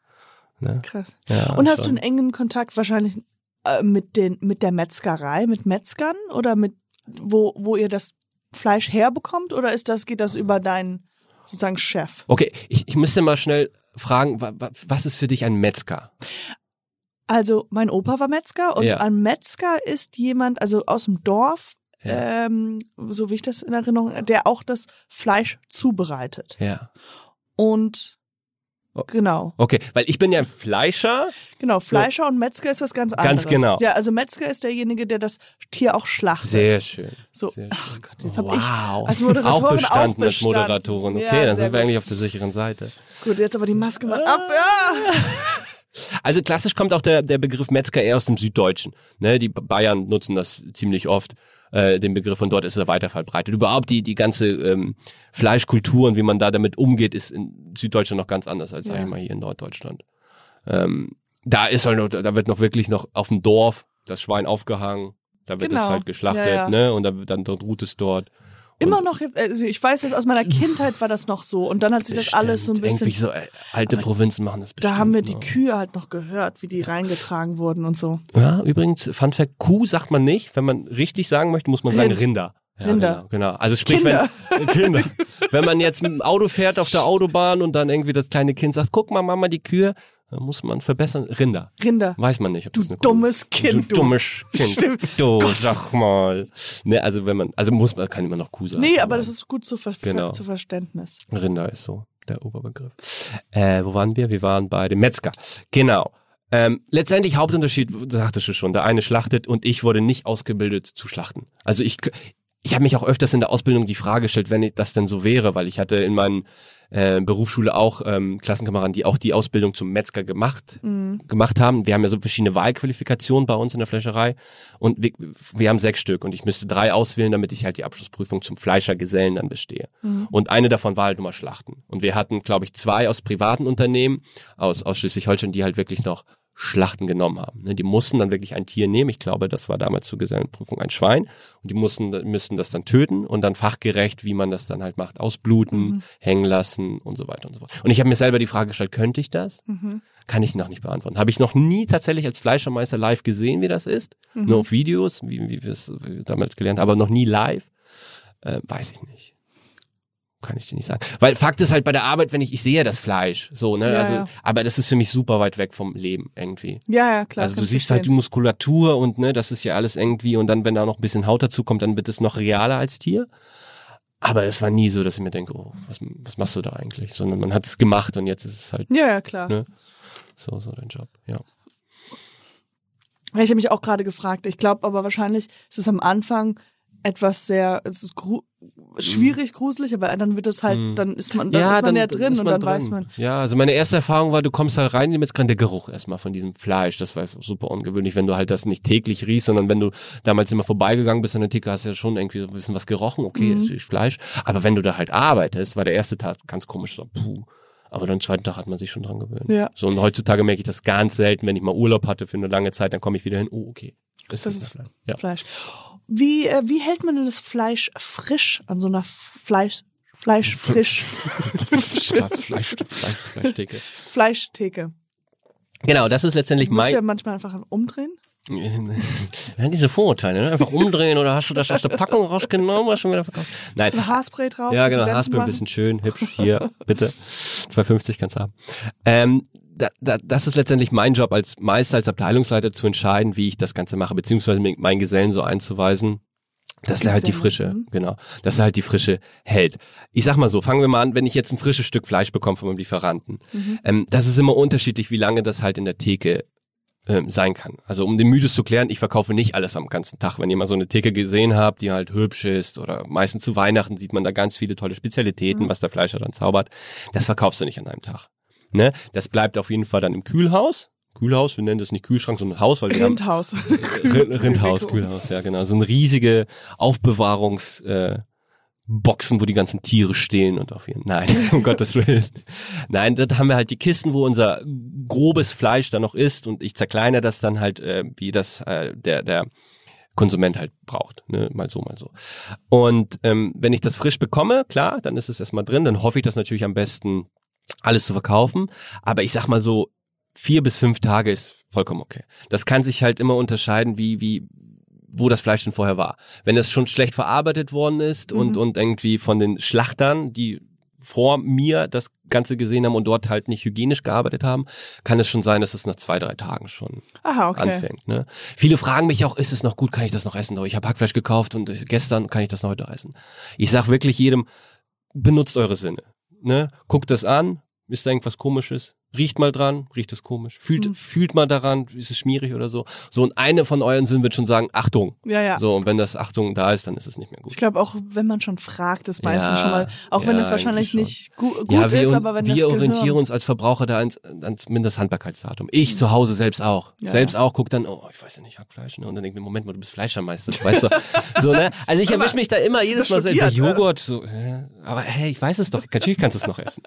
Ne? Krass. Ja, Und hast schon. du einen engen Kontakt wahrscheinlich äh, mit den mit der Metzgerei, mit Metzgern oder mit wo wo ihr das Fleisch herbekommt oder ist das geht das über deinen sozusagen Chef? Okay, ich, ich müsste mal schnell fragen, wa, wa, was ist für dich ein Metzger? Also mein Opa war Metzger und Ja. ein Metzger ist jemand also aus dem Dorf Ja. ähm, so wie ich das in Erinnerung, der auch das Fleisch zubereitet. Ja. Und. Genau, Okay, weil ich bin ja ein Fleischer. genau, Fleischer und Metzger ist was ganz anderes. Ganz genau. Ja, also Metzger ist derjenige, der das Tier auch schlachtet. Sehr schön. So, Sehr ach schön. Gott, jetzt habe ich als Moderatorin auch bestanden, auch bestanden. als Moderatorin. Okay, Ja, dann sind wir gut. eigentlich auf der sicheren Seite. Gut, jetzt aber die Maske mal ab. Ja. Also klassisch kommt auch der, der Begriff Metzger eher aus dem Süddeutschen. Ne, die Bayern nutzen das ziemlich oft, äh, den Begriff, und dort ist er weiter verbreitet. Überhaupt die, die ganze ähm, Fleischkultur und wie man da damit umgeht, ist in Süddeutschland noch ganz anders als, sag Ja. ich mal, hier in Norddeutschland. Ähm, da ist halt noch, da wird noch wirklich noch auf dem Dorf das Schwein aufgehangen, da wird es Genau. halt geschlachtet, Ja, ja. ne? Und dann, dann dort ruht es dort. Immer noch jetzt, also ich weiß jetzt aus meiner Kindheit war das noch so und dann hat sich das alles so ein bisschen. Irgendwie so äh, alte Provinzen machen das bestimmt. Da haben wir die noch. Kühe halt noch gehört, wie die reingetragen wurden und so. Ja, übrigens, Fun Fact, Kuh sagt man nicht. Wenn man richtig sagen möchte, muss man sagen Rind. Rinder. Ja, Rinder. Genau, genau. Also sprich, Kinder. wenn Kinder. wenn man jetzt mit dem Auto fährt auf der Autobahn und dann irgendwie das kleine Kind sagt, guck mal, Mama, die Kühe, dann muss man verbessern. Rinder. Rinder. Weiß man nicht, ob Du das eine Kuh dummes ist. Kind, Du du. dummes Kind. Stimmt. Du, sag mal. Ne, also wenn man, also muss man, kann immer noch Kuh sagen. Nee, aber das ist gut zu, ver Genau. zu Verständnis. Rinder ist so der Oberbegriff. Äh, wo waren wir? Wir waren bei dem Metzger. Genau. Ähm, letztendlich Hauptunterschied, sagtest du schon, der eine schlachtet und ich wurde nicht ausgebildet zu schlachten. Also ich, ich habe mich auch öfters in der Ausbildung die Frage gestellt, wenn ich das denn so wäre, weil ich hatte in meinen äh, Berufsschule auch ähm, Klassenkameraden, die auch die Ausbildung zum Metzger gemacht, gemacht haben. Wir haben ja so verschiedene Wahlqualifikationen bei uns in der Fleischerei und wir, wir haben sechs Stück und ich müsste drei auswählen, damit ich halt die Abschlussprüfung zum Fleischergesellen dann bestehe. Und eine davon war halt nur mal Schlachten. Und wir hatten, glaube ich, zwei aus privaten Unternehmen aus, aus Schleswig-Holstein, die halt wirklich noch Schlachten genommen haben. Ne, Die mussten dann wirklich ein Tier nehmen. Ich glaube, das war damals zur Gesellenprüfung ein Schwein. Und die mussten, müssten das dann töten und dann fachgerecht, wie man das dann halt macht, ausbluten, hängen lassen und so weiter und so fort. Und ich habe mir selber die Frage gestellt, könnte ich das? Kann ich noch nicht beantworten. Habe ich noch nie tatsächlich als Fleischermeister live gesehen, wie das ist. Nur auf Videos, wie, wie wir es damals gelernt haben, aber noch nie live. Äh, weiß ich nicht. Kann ich dir nicht sagen. Weil Fakt ist halt bei der Arbeit, wenn ich, ich sehe das Fleisch, so, ne, Ja, also, ja. aber das ist für mich super weit weg vom Leben irgendwie. Ja, ja, klar. also du siehst halt die. Muskulatur und ne, das ist ja alles irgendwie und dann, wenn da noch ein bisschen Haut dazu kommt, dann wird es noch realer als Tier. Aber es war nie so, dass ich mir denke, oh, was, was machst du da eigentlich? Sondern man hat es gemacht und jetzt ist es halt Ja, ja, klar. Ne? so, so dein Job, ja. Ja, Ich habe mich auch gerade gefragt. Ich glaube aber wahrscheinlich ist es am Anfang etwas sehr, es ist gru schwierig, gruselig, aber dann wird es halt, dann ist man, dann ist man ja drin ist und man dann drin. weiß man. Ja, also meine erste Erfahrung war, du kommst halt rein in die Metzgerei, der Geruch erstmal von diesem Fleisch, das war super ungewöhnlich, wenn du halt das nicht täglich riechst, sondern wenn du damals immer vorbeigegangen bist an der Theke, hast du ja schon irgendwie so ein bisschen was gerochen, okay, Mhm. es ist Fleisch, aber wenn du da halt arbeitest, war der erste Tag ganz komisch, so, puh. Aber den zweiten Tag hat man sich schon dran gewöhnt. Ja. So, und heutzutage merke ich das ganz selten, wenn ich mal Urlaub hatte für eine lange Zeit, dann komme ich wieder hin, oh, okay. Das, Das ist ist Fleisch. Ja. Fleisch. Wie, äh, wie hält man denn das Fleisch frisch an so einer Fleisch, Fleisch frisch, Fleisch, Fleisch, Fleisch, Fleischtheke. Fleischtheke? Genau, das ist letztendlich Du musst mein, ja manchmal einfach umdrehen. Ja, diese Vorurteile, ne? Einfach umdrehen oder hast du das aus der Packung rausgenommen, hast du wieder verkauft? Nein. So Haarspray drauf. Ja, genau, Haarspray ein bisschen schön, hübsch, hier, bitte. 2,50 kannst du haben. Ähm, da, da, das ist letztendlich mein Job als Meister, als Abteilungsleiter zu entscheiden, wie ich das Ganze mache, beziehungsweise meinen Gesellen so einzuweisen, dass er halt die Frische, mhm. genau, dass er halt die Frische hält. Ich sag mal so, fangen wir mal an, wenn ich jetzt ein frisches Stück Fleisch bekomme von meinem Lieferanten, Mhm. ähm, das ist immer unterschiedlich, wie lange das halt in der Theke ähm, sein kann. Also um den Mythos zu klären, ich verkaufe nicht alles am ganzen Tag. Wenn ihr mal so eine Theke gesehen habt, die halt hübsch ist oder meistens zu Weihnachten sieht man da ganz viele tolle Spezialitäten, was der Fleischer dann zaubert, das verkaufst du nicht an einem Tag. Ne? Das bleibt auf jeden Fall dann im Kühlhaus. Kühlhaus, wir nennen das nicht Kühlschrank, sondern Haus, weil wir haben Rindhaus. Rind, Rindhaus, Kühlhaus, ja genau. So eine riesige Aufbewahrungs äh, Boxen, wo die ganzen Tiere stehen und auf ihren. Nein, um Gottes Willen. Nein, da haben wir halt die Kisten, wo unser grobes Fleisch dann noch ist und ich zerkleinere das dann halt, äh, wie das äh, der der Konsument halt braucht, ne? mal so, mal so. Und ähm, wenn ich das frisch bekomme, klar, dann ist es erstmal drin, dann hoffe ich das natürlich am besten alles zu verkaufen. Aber ich sag mal so, vier bis fünf Tage ist vollkommen okay. Das kann sich halt immer unterscheiden, wie, wie, wo das Fleisch denn vorher war. Wenn es schon schlecht verarbeitet worden ist und, und irgendwie von den Schlachtern, die vor mir das Ganze gesehen haben und dort halt nicht hygienisch gearbeitet haben, kann es schon sein, dass es nach zwei, drei Tagen schon Aha, okay. anfängt. Ne? Viele fragen mich auch, ist es noch gut, kann ich das noch essen? Ich habe Hackfleisch gekauft und gestern kann ich das noch heute essen. Ich sag wirklich jedem, benutzt eure Sinne. Ne? Guckt das an, ist da irgendwas komisches? Riecht mal dran, riecht es komisch. Fühlt, fühlt mal daran, ist es schmierig oder so. So, und eine von euren Sinnen wird schon sagen, Achtung. Ja, ja. So, und wenn das Achtung da ist, dann ist es nicht mehr gut. Ich glaube auch, wenn man schon fragt, ist meistens Ja, schon mal, auch wenn ja, es wahrscheinlich nicht gu gut ja, wir, ist, aber wenn das wir orientieren Gehirn, uns als Verbraucher da ans, ans Mindesthandbarkeitsdatum. Ich zu Hause selbst auch. Ja, selbst auch, guck dann, oh, ich weiß ja nicht, Hackfleisch. Ne? Und dann denke ich mir, Moment mal, du bist Fleischermeister, weißt du. so, ne? Also ich erwische mich da immer jedes Mal. Der schockiert, ne? Joghurt, so, aber hey, ich weiß es doch, natürlich kannst du es noch essen.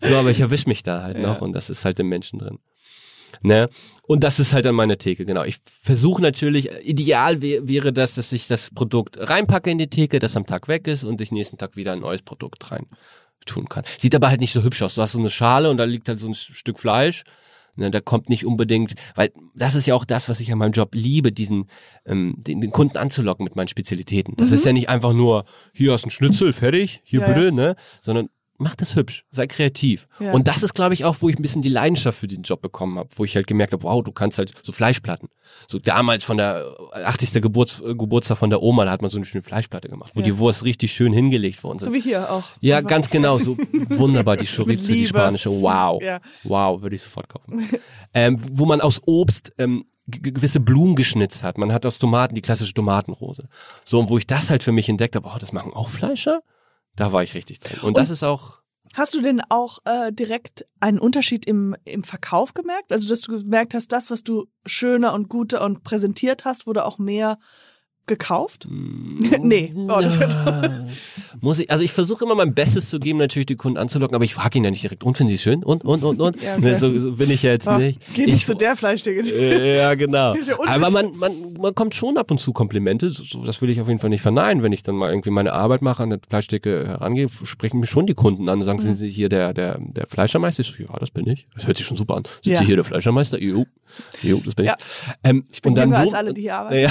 So, aber ich erwische mich da halt noch und das ist halt im Menschen drin. Ne? Und das ist halt an meiner Theke, genau. Ich versuche natürlich, ideal wär, wäre das, dass ich das Produkt reinpacke in die Theke, das am Tag weg ist und ich nächsten Tag wieder ein neues Produkt rein tun kann. Sieht aber halt nicht so hübsch aus. Du hast so eine Schale und da liegt halt so ein Stück Fleisch. Ne, da kommt nicht unbedingt, weil das ist ja auch das, was ich an meinem Job liebe, diesen ähm, den, den Kunden anzulocken mit meinen Spezialitäten. Das ist ja nicht einfach nur, hier hast du ein Schnitzel, fertig, hier Mhm. Ja, bitte, ne? Sondern mach das hübsch, sei kreativ. Ja. Und das ist, glaube ich, auch, wo ich ein bisschen die Leidenschaft für den Job bekommen habe, wo ich halt gemerkt habe, wow, du kannst halt so Fleischplatten. So damals von der 80. Geburts, äh, Geburtstag von der Oma, da hat man so eine schöne Fleischplatte gemacht, wo Ja. die Wurst richtig schön hingelegt worden So sind. wie hier auch. Ja, Einfach- ganz genau, so wunderbar, die Chorizo, die spanische, wow. Ja. Wow, würde ich sofort kaufen. ähm, wo man aus Obst ähm, gewisse Blumen geschnitzt hat. Man hat aus Tomaten die klassische Tomatenrose. So, und wo ich das halt für mich entdeckt habe, oh, das machen auch Fleischer? Da war ich richtig drin. Und, das ist auch, Hast du denn auch äh, direkt einen Unterschied im, im Verkauf gemerkt? Also, dass du gemerkt hast, das, was du schöner und guter und präsentiert hast, wurde auch mehr gekauft? nee. Oh, das wird muss ich, also ich versuche immer mein Bestes zu geben, natürlich die Kunden anzulocken, aber ich frage ihn ja nicht direkt, und finden sie es schön? Und, und, und, und? Ja, okay. ne, so, so bin ich ja jetzt Ah, nicht. Geh nicht ich, zu der Fleischtheke. Äh, Ja, genau. Ja, Aber man, man, man kommt schon ab und zu Komplimente. So, das will ich auf jeden Fall nicht verneinen. Wenn ich dann mal irgendwie meine Arbeit mache, an der Fleischdecke herangehe, sprechen mich schon die Kunden an und sagen, Mhm. sind Sie hier der, der, der Fleischermeister? Ich so, ja, das bin ich. Das hört sich schon super an. Sind Ja. Sie hier der Fleischermeister? Jo, jo das bin Ja. ich. Ähm, Ich bin und dann als alle, die hier arbeiten. Ja.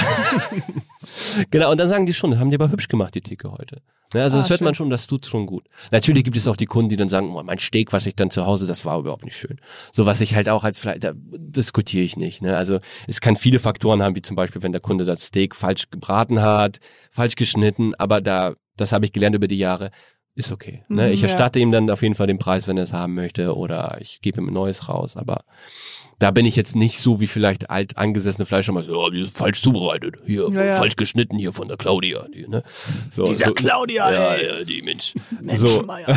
Genau, und dann sagen die schon, das haben die aber hübsch gemacht, die Theke heute. Ne, also Ah, das hört man schön. schon, das tut schon gut. Natürlich gibt es auch die Kunden, die dann sagen, oh, mein Steak, was ich dann zu Hause, das war überhaupt nicht schön. So was ich halt auch als Fleisch, da diskutiere ich nicht. Ne? Also es kann viele Faktoren haben, wie zum Beispiel, wenn der Kunde das Steak falsch gebraten hat, falsch geschnitten, aber da, das habe ich gelernt über die Jahre, ist okay. Ne? Mhm, Ich ja. erstatte ihm dann auf jeden Fall den Preis, wenn er es haben möchte, oder ich gebe ihm ein neues raus, aber da bin ich jetzt nicht so wie vielleicht alt angesessene Fleischermeister, ja, die ist falsch zubereitet, hier, Ja, ja. falsch geschnitten hier von der Claudia. Die, ne? so, Dieser so, Claudia, ja, ey. ja, die Mensch. so, Menschenmeier.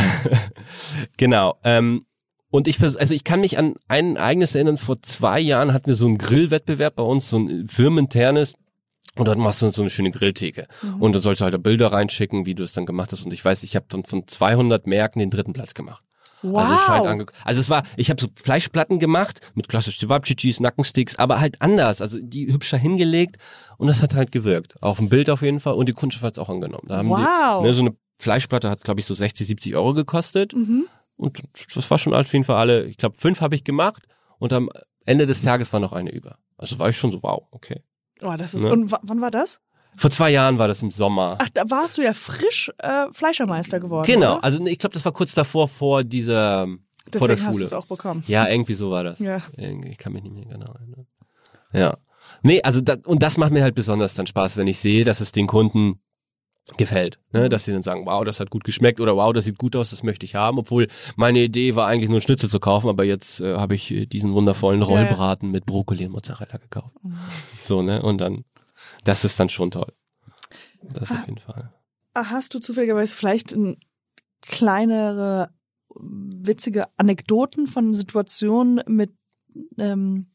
genau. Ähm, und ich, vers- also ich kann mich an ein Ereignis erinnern, vor zwei Jahren hatten wir so einen Grillwettbewerb bei uns, so ein firmeninternes, und dort machst du so eine schöne Grilltheke. Und dann sollst du halt Bilder reinschicken, wie du es dann gemacht hast. Und ich weiß, ich habe dann von 200 Märkten den dritten Platz gemacht. Wow. Also, es scheint ange also es war, ich habe so Fleischplatten gemacht mit klassisch Cevapcicis, Nackensticks, aber halt anders, also die hübscher hingelegt und das hat halt gewirkt. Auf dem Bild auf jeden Fall und die Kundschaft hat es auch angenommen. Da haben Wow. Die, ne, so eine Fleischplatte hat, glaube ich, so 60, 70 Euro gekostet Mhm. und das war schon auf jeden Fall alle, ich glaube, fünf habe ich gemacht und am Ende des Tages war noch eine über. Also war ich schon so, wow, okay. Oh, das ist, Ne? und wa- wann war das? Vor zwei Jahren war das im Sommer. Ach, da warst du ja frisch äh, Fleischermeister geworden. genau, Oder? also ich glaube, das war kurz davor vor dieser, vor Deswegen der hast du Schule. es auch bekommen. Ja, irgendwie so war das. Ja. Irgendwie, ich kann mich nicht mehr genau erinnern. Ja. Nee, also da, und das macht mir halt besonders dann Spaß, wenn ich sehe, dass es den Kunden gefällt. Mhm. Ne? Dass sie dann sagen, wow, das hat gut geschmeckt oder wow, das sieht gut aus, das möchte ich haben. Obwohl meine Idee war eigentlich nur Schnitzel zu kaufen, aber jetzt äh, habe ich äh, diesen wundervollen. Rollbraten mit Brokkoli und Mozzarella gekauft. So, ne? Und dann, das ist dann schon toll. Das auf jeden Fall. Ah, Hast du zufälligerweise vielleicht ein, kleinere witzige Anekdoten von Situationen mit ähm,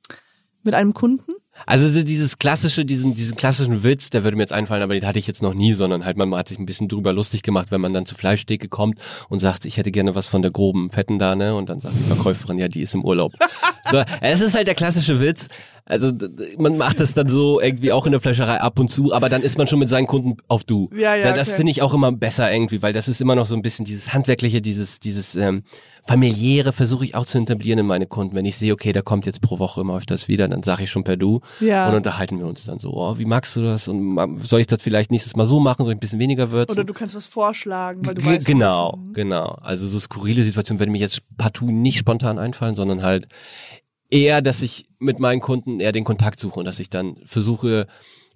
mit einem Kunden? Also so dieses klassische, diesen, diesen klassischen Witz, der würde mir jetzt einfallen, aber den hatte ich jetzt noch nie, sondern halt man hat sich ein bisschen drüber lustig gemacht, wenn man dann zur Fleischtheke kommt und sagt, ich hätte gerne was von der groben Fetten da, ne? Und dann sagt die Verkäuferin, ja, die ist im Urlaub. so, es ist halt der klassische Witz. Also man macht das dann so irgendwie auch in der Fleischerei ab und zu, aber dann ist man schon mit seinen Kunden auf du. Ja, ja, das okay. finde ich auch immer besser irgendwie, weil das ist immer noch so ein bisschen dieses handwerkliche, dieses dieses ähm, familiäre versuche ich auch zu etablieren in meine Kunden. Wenn ich sehe, okay, der kommt jetzt pro Woche immer öfters wieder, dann sage ich schon per du Ja. und unterhalten wir uns dann so. Oh, wie magst du das? Und soll ich das vielleicht nächstes Mal so machen? Soll ich ein bisschen weniger würzen? Oder du kannst was vorschlagen, weil du weißt. genau, du bist- genau. Also so skurrile Situationen werden mir jetzt partout nicht spontan einfallen, sondern halt eher, dass ich mit meinen Kunden eher den Kontakt suche und dass ich dann versuche,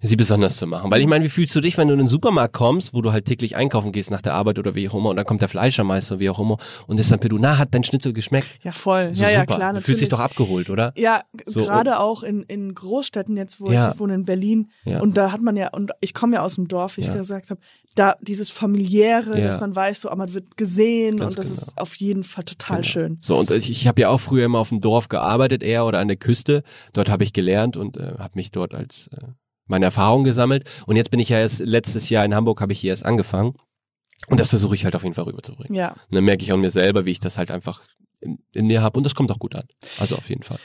sie besonders zu machen. Weil ich meine, wie fühlst du dich, wenn du in den Supermarkt kommst, wo du halt täglich einkaufen gehst nach der Arbeit oder wie auch immer und dann kommt der Fleischermeister, wie auch immer und ist dann du, na, hat dein Schnitzel geschmeckt? Ja, voll. So ja, ja, super. klar, Du natürlich. fühlst dich doch abgeholt, oder? Ja, So, gerade auch in, in Großstädten jetzt, wo Ja. ich wohne in Berlin. Ja. Und da hat man ja, und ich komme ja aus dem Dorf, wie ich Ja. gesagt habe, da dieses familiäre, dass man weiß, so, ah, man wird gesehen Ganz und das genau. ist auf jeden Fall total Genau. schön. So, und ich, ich habe ja auch früher immer auf dem Dorf gearbeitet, eher oder an der Küste. Dort habe ich gelernt und äh, habe mich dort als äh, meine Erfahrung gesammelt. Und jetzt bin ich ja erst letztes Jahr in Hamburg, habe ich hier erst angefangen. Und das versuche ich halt auf jeden Fall rüberzubringen. Ja. Und dann merke ich auch mir selber, wie ich das halt einfach in, in mir habe. Und das kommt auch gut an. Also auf jeden Fall.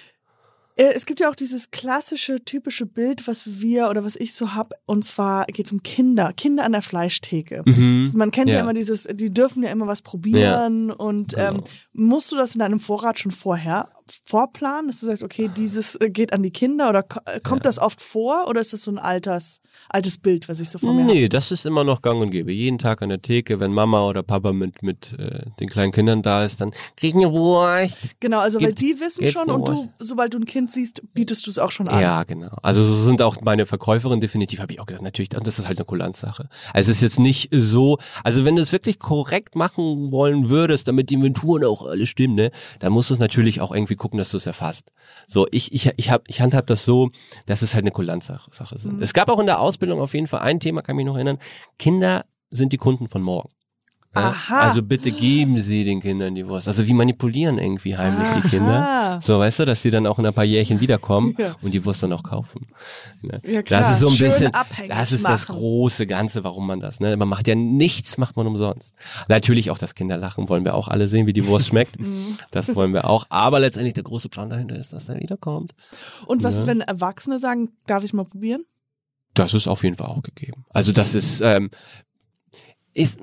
Äh, Es gibt ja auch dieses klassische, typische Bild, was wir oder was ich so hab, und zwar geht es um Kinder, Kinder an der Fleischtheke. Man kennt ja. Ja. immer dieses, die dürfen ja immer was probieren und Genau. ähm, musst du das in deinem Vorrat schon vorher vorplanen, dass du sagst, okay, dieses äh, geht an die Kinder oder äh, kommt das oft vor oder ist das so ein alters, altes Bild, was ich so vor mir habe? Nee, das ist immer noch gang und gäbe. Jeden Tag an der Theke, wenn Mama oder Papa mit, mit äh, den kleinen Kindern da ist, dann kriegen wir Wurst. Genau, also weil Gibt- die wissen schon und du, sobald du ein Kind siehst, bietest du es auch schon an. Ja, genau. Also so sind auch meine Verkäuferinnen definitiv, habe ich auch gesagt, natürlich, und das ist halt eine Kulanzsache. Also es ist jetzt nicht so, also wenn du es wirklich korrekt machen wollen würdest, damit die Inventuren auch alle stimmen, ne, dann musst du es natürlich auch irgendwie gucken, dass du es erfasst. So, ich, ich, ich hab, ich handhab das so, dass es halt eine Kulanzsache Sache sind. Mhm. Es gab auch in der Ausbildung auf jeden Fall ein Thema, kann mich noch erinnern, Kinder sind die Kunden von morgen. Aha. Also bitte geben Sie den Kindern die Wurst. Also wie manipulieren irgendwie heimlich die Kinder. Aha. So, weißt du, dass sie dann auch in ein paar Jährchen wiederkommen Ja. und die Wurst dann auch kaufen. Ne? Ja, klar. Das ist so ein Schön bisschen, das ist das machen. große Ganze, warum man das, ne? Man macht ja nichts, macht man umsonst. Natürlich auch das Kinderlachen wollen wir auch alle sehen, wie die Wurst schmeckt. Mhm. das wollen wir auch. Aber letztendlich der große Plan dahinter ist, dass der wiederkommt. Und was, Ja. ist, wenn Erwachsene sagen, darf ich mal probieren? Das ist auf jeden Fall auch gegeben. Also das ist, ähm, ist,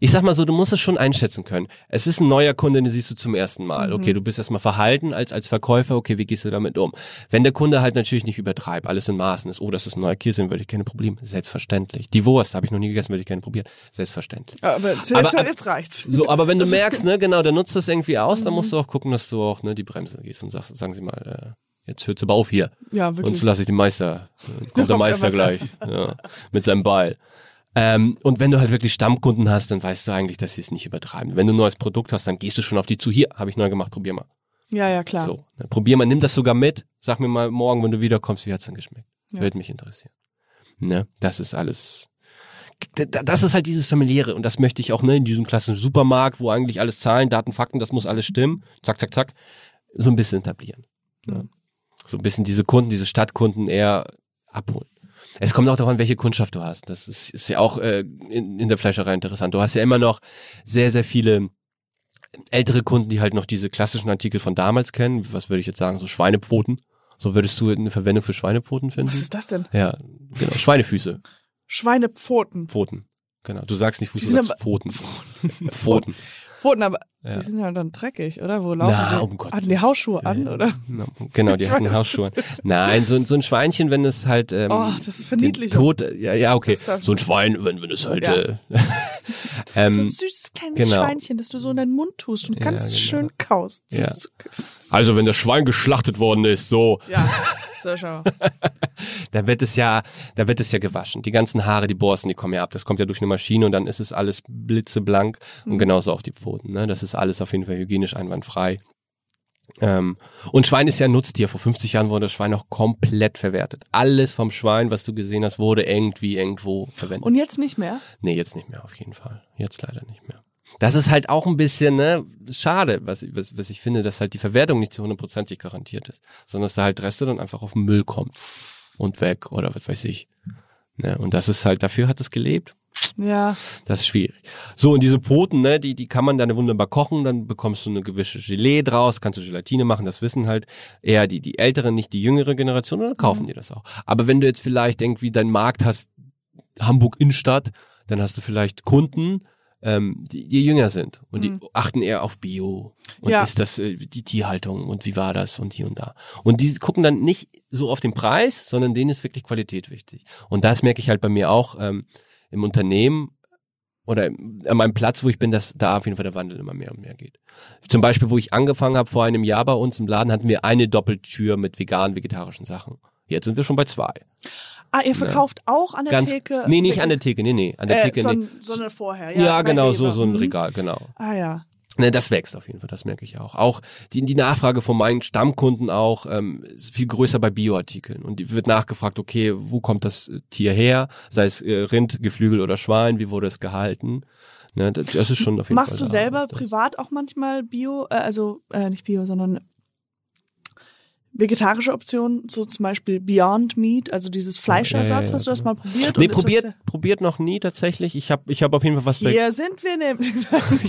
ich sag mal so, du musst es schon einschätzen können. Es ist ein neuer Kunde, den siehst du zum ersten Mal. Okay, du bist erstmal verhalten als, als Verkäufer. Okay, wie gehst du damit um? Wenn der Kunde halt natürlich nicht übertreibt, alles in Maßen ist, oh, das ist ein neuer dann würde ich keine Probleme. Selbstverständlich. Die Wurst habe ich noch nie gegessen, würde ich gerne probieren. Selbstverständlich. Aber jetzt, Aber- jetzt reicht's. So, aber wenn du merkst, ne, genau, der nutzt das irgendwie aus, dann musst du auch gucken, dass du auch, ne, die Bremse gehst und sagst, sagen sie mal, äh, jetzt hört's aber auf hier. Ja, Und wirklich. so lasse ich den Meister. Äh, Kommt der Meister gleich. Ja, mit seinem Ball. Ähm, und wenn du halt wirklich Stammkunden hast, dann weißt du eigentlich, dass sie es nicht übertreiben. Wenn du ein neues Produkt hast, dann gehst du schon auf die zu. Hier, habe ich neu gemacht, probier mal. Ja, ja, klar. So, ne, probier mal, nimm das sogar mit. Sag mir mal morgen, wenn du wiederkommst, wie hat's denn geschmeckt? Ja. Würde mich interessieren. Ne, das ist alles. Das ist halt dieses familiäre und das möchte ich auch ne in diesem klassischen Supermarkt, wo eigentlich alles Zahlen, Daten, Fakten, das muss alles stimmen. Zack, zack, zack. So ein bisschen etablieren. Ne? So ein bisschen diese Kunden, diese Stadtkunden eher abholen. Es kommt auch an, welche Kundschaft du hast. Das ist, ist ja auch äh, in, in der Fleischerei interessant. Du hast ja immer noch sehr, sehr viele ältere Kunden, die halt noch diese klassischen Artikel von damals kennen. Was würde ich jetzt sagen? So Schweinepfoten. So würdest du eine Verwendung für Schweinepfoten finden? Was ist das denn? Ja, genau. Schweinefüße, Schweinepfoten. Pfoten. Genau. Du sagst nicht Fuß, du sagst aber- Pfoten. Pfoten. Pfoten, aber Ja. die sind ja dann dreckig, oder? Wo laufen Na, sie? um Gottes Hatten die Hausschuhe an, Willen. oder? Genau, die Ich hatten weiß. Hausschuhe. Nein, so, ein- so ein Schweinchen, wenn es halt ähm, Oh, das ist den Verniedlichung. Tod, ja, ja, okay. Ja- So ein Schwein, wenn, wenn es halt Ja. äh, So ein ähm, süßes kleines genau. Schweinchen, das du so in deinen Mund tust und Ja, ganz genau. schön kaust. Ja. also wenn das Schwein geschlachtet worden ist, so, Ja, sehr schön. da wird es ja, da wird es ja gewaschen. Die ganzen Haare, die Borsten, die kommen ja ab. Das kommt ja durch eine Maschine und dann ist es alles blitzeblank Mhm. und genauso auch die Pfoten. Ne? Das ist alles auf jeden Fall hygienisch einwandfrei. Ähm, und Schwein ist ja ein Nutztier. Vor 50 Jahren wurde das Schwein noch komplett verwertet. Alles vom Schwein, was du gesehen hast, wurde irgendwie irgendwo verwendet. Und jetzt nicht mehr? Nee, jetzt nicht mehr, auf jeden Fall. Jetzt leider nicht mehr. Das ist halt auch ein bisschen ne, schade, was, was, was ich finde, dass halt die Verwertung nicht zu hundertprozentig garantiert ist, sondern dass da halt Reste dann einfach auf den Müll kommen und weg oder was weiß ich. Ne, und das ist halt, dafür hat es gelebt. Ja. Das ist schwierig. So, und diese Poten, ne, die, die kann man dann wunderbar kochen, dann bekommst du eine gewisse Gelee draus, kannst du Gelatine machen, das wissen halt eher die, die ältere, nicht die jüngere Generation, oder kaufen die das auch. Aber wenn du jetzt vielleicht irgendwie deinen Markt hast, Hamburg Innenstadt, dann hast du vielleicht Kunden, ähm, die, die jünger sind und die achten eher auf Bio und Ja. ist das äh, die Tierhaltung und wie war das und hier und da. Und die gucken dann nicht so auf den Preis, sondern denen ist wirklich Qualität wichtig. Und das merke ich halt bei mir auch ähm, im Unternehmen oder an meinem Platz, wo ich bin, dass da auf jeden Fall der Wandel immer mehr und mehr geht. Zum Beispiel, wo ich angefangen habe vor einem Jahr bei uns im Laden, hatten wir eine Doppeltür mit veganen, vegetarischen Sachen. Jetzt sind wir schon bei zwei. Ah, ihr verkauft auch an der Ganz, Theke? nee, nicht an der Theke, nee, nee, an der äh, Theke, son, nee. sondern vorher. Ja, Ja, genau, Rewe. so, so ein Mhm. Regal, genau. Ah ja. Ne, das wächst auf jeden Fall, das merke ich auch. Auch die, die Nachfrage von meinen Stammkunden auch ähm, ist viel größer bei Bioartikeln. Und die wird nachgefragt, okay, wo kommt das äh, Tier her? Sei es äh, Rind, Geflügel oder Schwein, wie wurde es gehalten? Ne, das, ist schon auf jeden Machst Fall du da. selber Das- privat auch manchmal Bio, äh, also äh, nicht Bio, sondern vegetarische Optionen, so zum Beispiel Beyond Meat, also dieses Fleischersatz. Hast du das mal probiert? Nee, das probiert, probiert noch nie tatsächlich. Ich habe ich hab auf jeden Fall was Hier sind wir nämlich.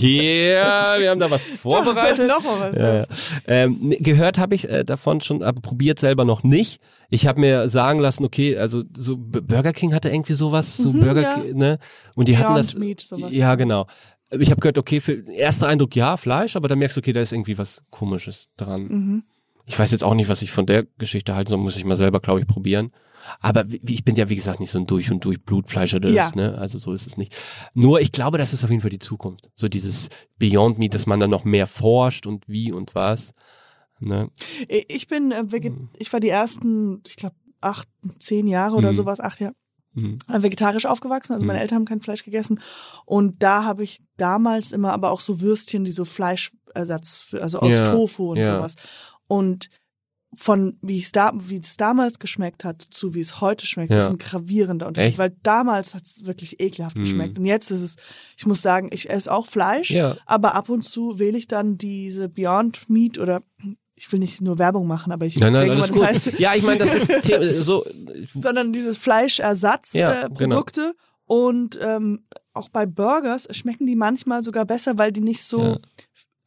Ja, wir haben da was vorbereitet. Noch mal was. Ja, ja. Ähm, ne, gehört habe ich äh, davon schon, aber probiert selber noch nicht. Ich habe mir sagen lassen, okay, also so Burger King hatte irgendwie sowas, so Mhm, Burger ja. King, ne? Und die hatten Beyond das. Meat, sowas. Ja, genau. Ich habe gehört, okay, für erster Eindruck ja, Fleisch, aber dann merkst du, okay, da ist irgendwie was Komisches dran. Mhm. Ich weiß jetzt auch nicht, was ich von der Geschichte halte, so muss ich mal selber, glaube ich, probieren. Aber ich bin ja, wie gesagt, nicht so ein durch und durch Blutfleischer, das Ja. ne? Also so ist es nicht. Nur, ich glaube, das ist auf jeden Fall die Zukunft. So dieses Beyond Meat, dass man dann noch mehr forscht und wie und was. Ne? Ich bin äh, Mhm. ich war die ersten, ich glaube, acht, zehn Jahre oder Mhm. sowas, acht Jahre Mhm. äh, vegetarisch aufgewachsen. Also meine Mhm. Eltern haben kein Fleisch gegessen. Und da habe ich damals immer aber auch so Würstchen, die so Fleischersatz, also aus Ja, Tofu und ja. sowas. Und von wie es da, wie es damals geschmeckt hat zu wie es heute schmeckt, Ja. ist ein gravierender Unterschied. Echt? Weil damals hat es wirklich ekelhaft Mhm. geschmeckt. Und jetzt ist es, ich muss sagen, ich esse auch Fleisch, Ja. aber ab und zu wähle ich dann diese Beyond Meat oder ich will nicht nur Werbung machen, aber ich Nein, nein, denke mal, gut. das heißt, ja, ich meine, das ist so. sondern dieses Fleischersatzprodukte Ja, äh, genau. Und ähm, auch bei Burgers schmecken die manchmal sogar besser, weil die nicht so.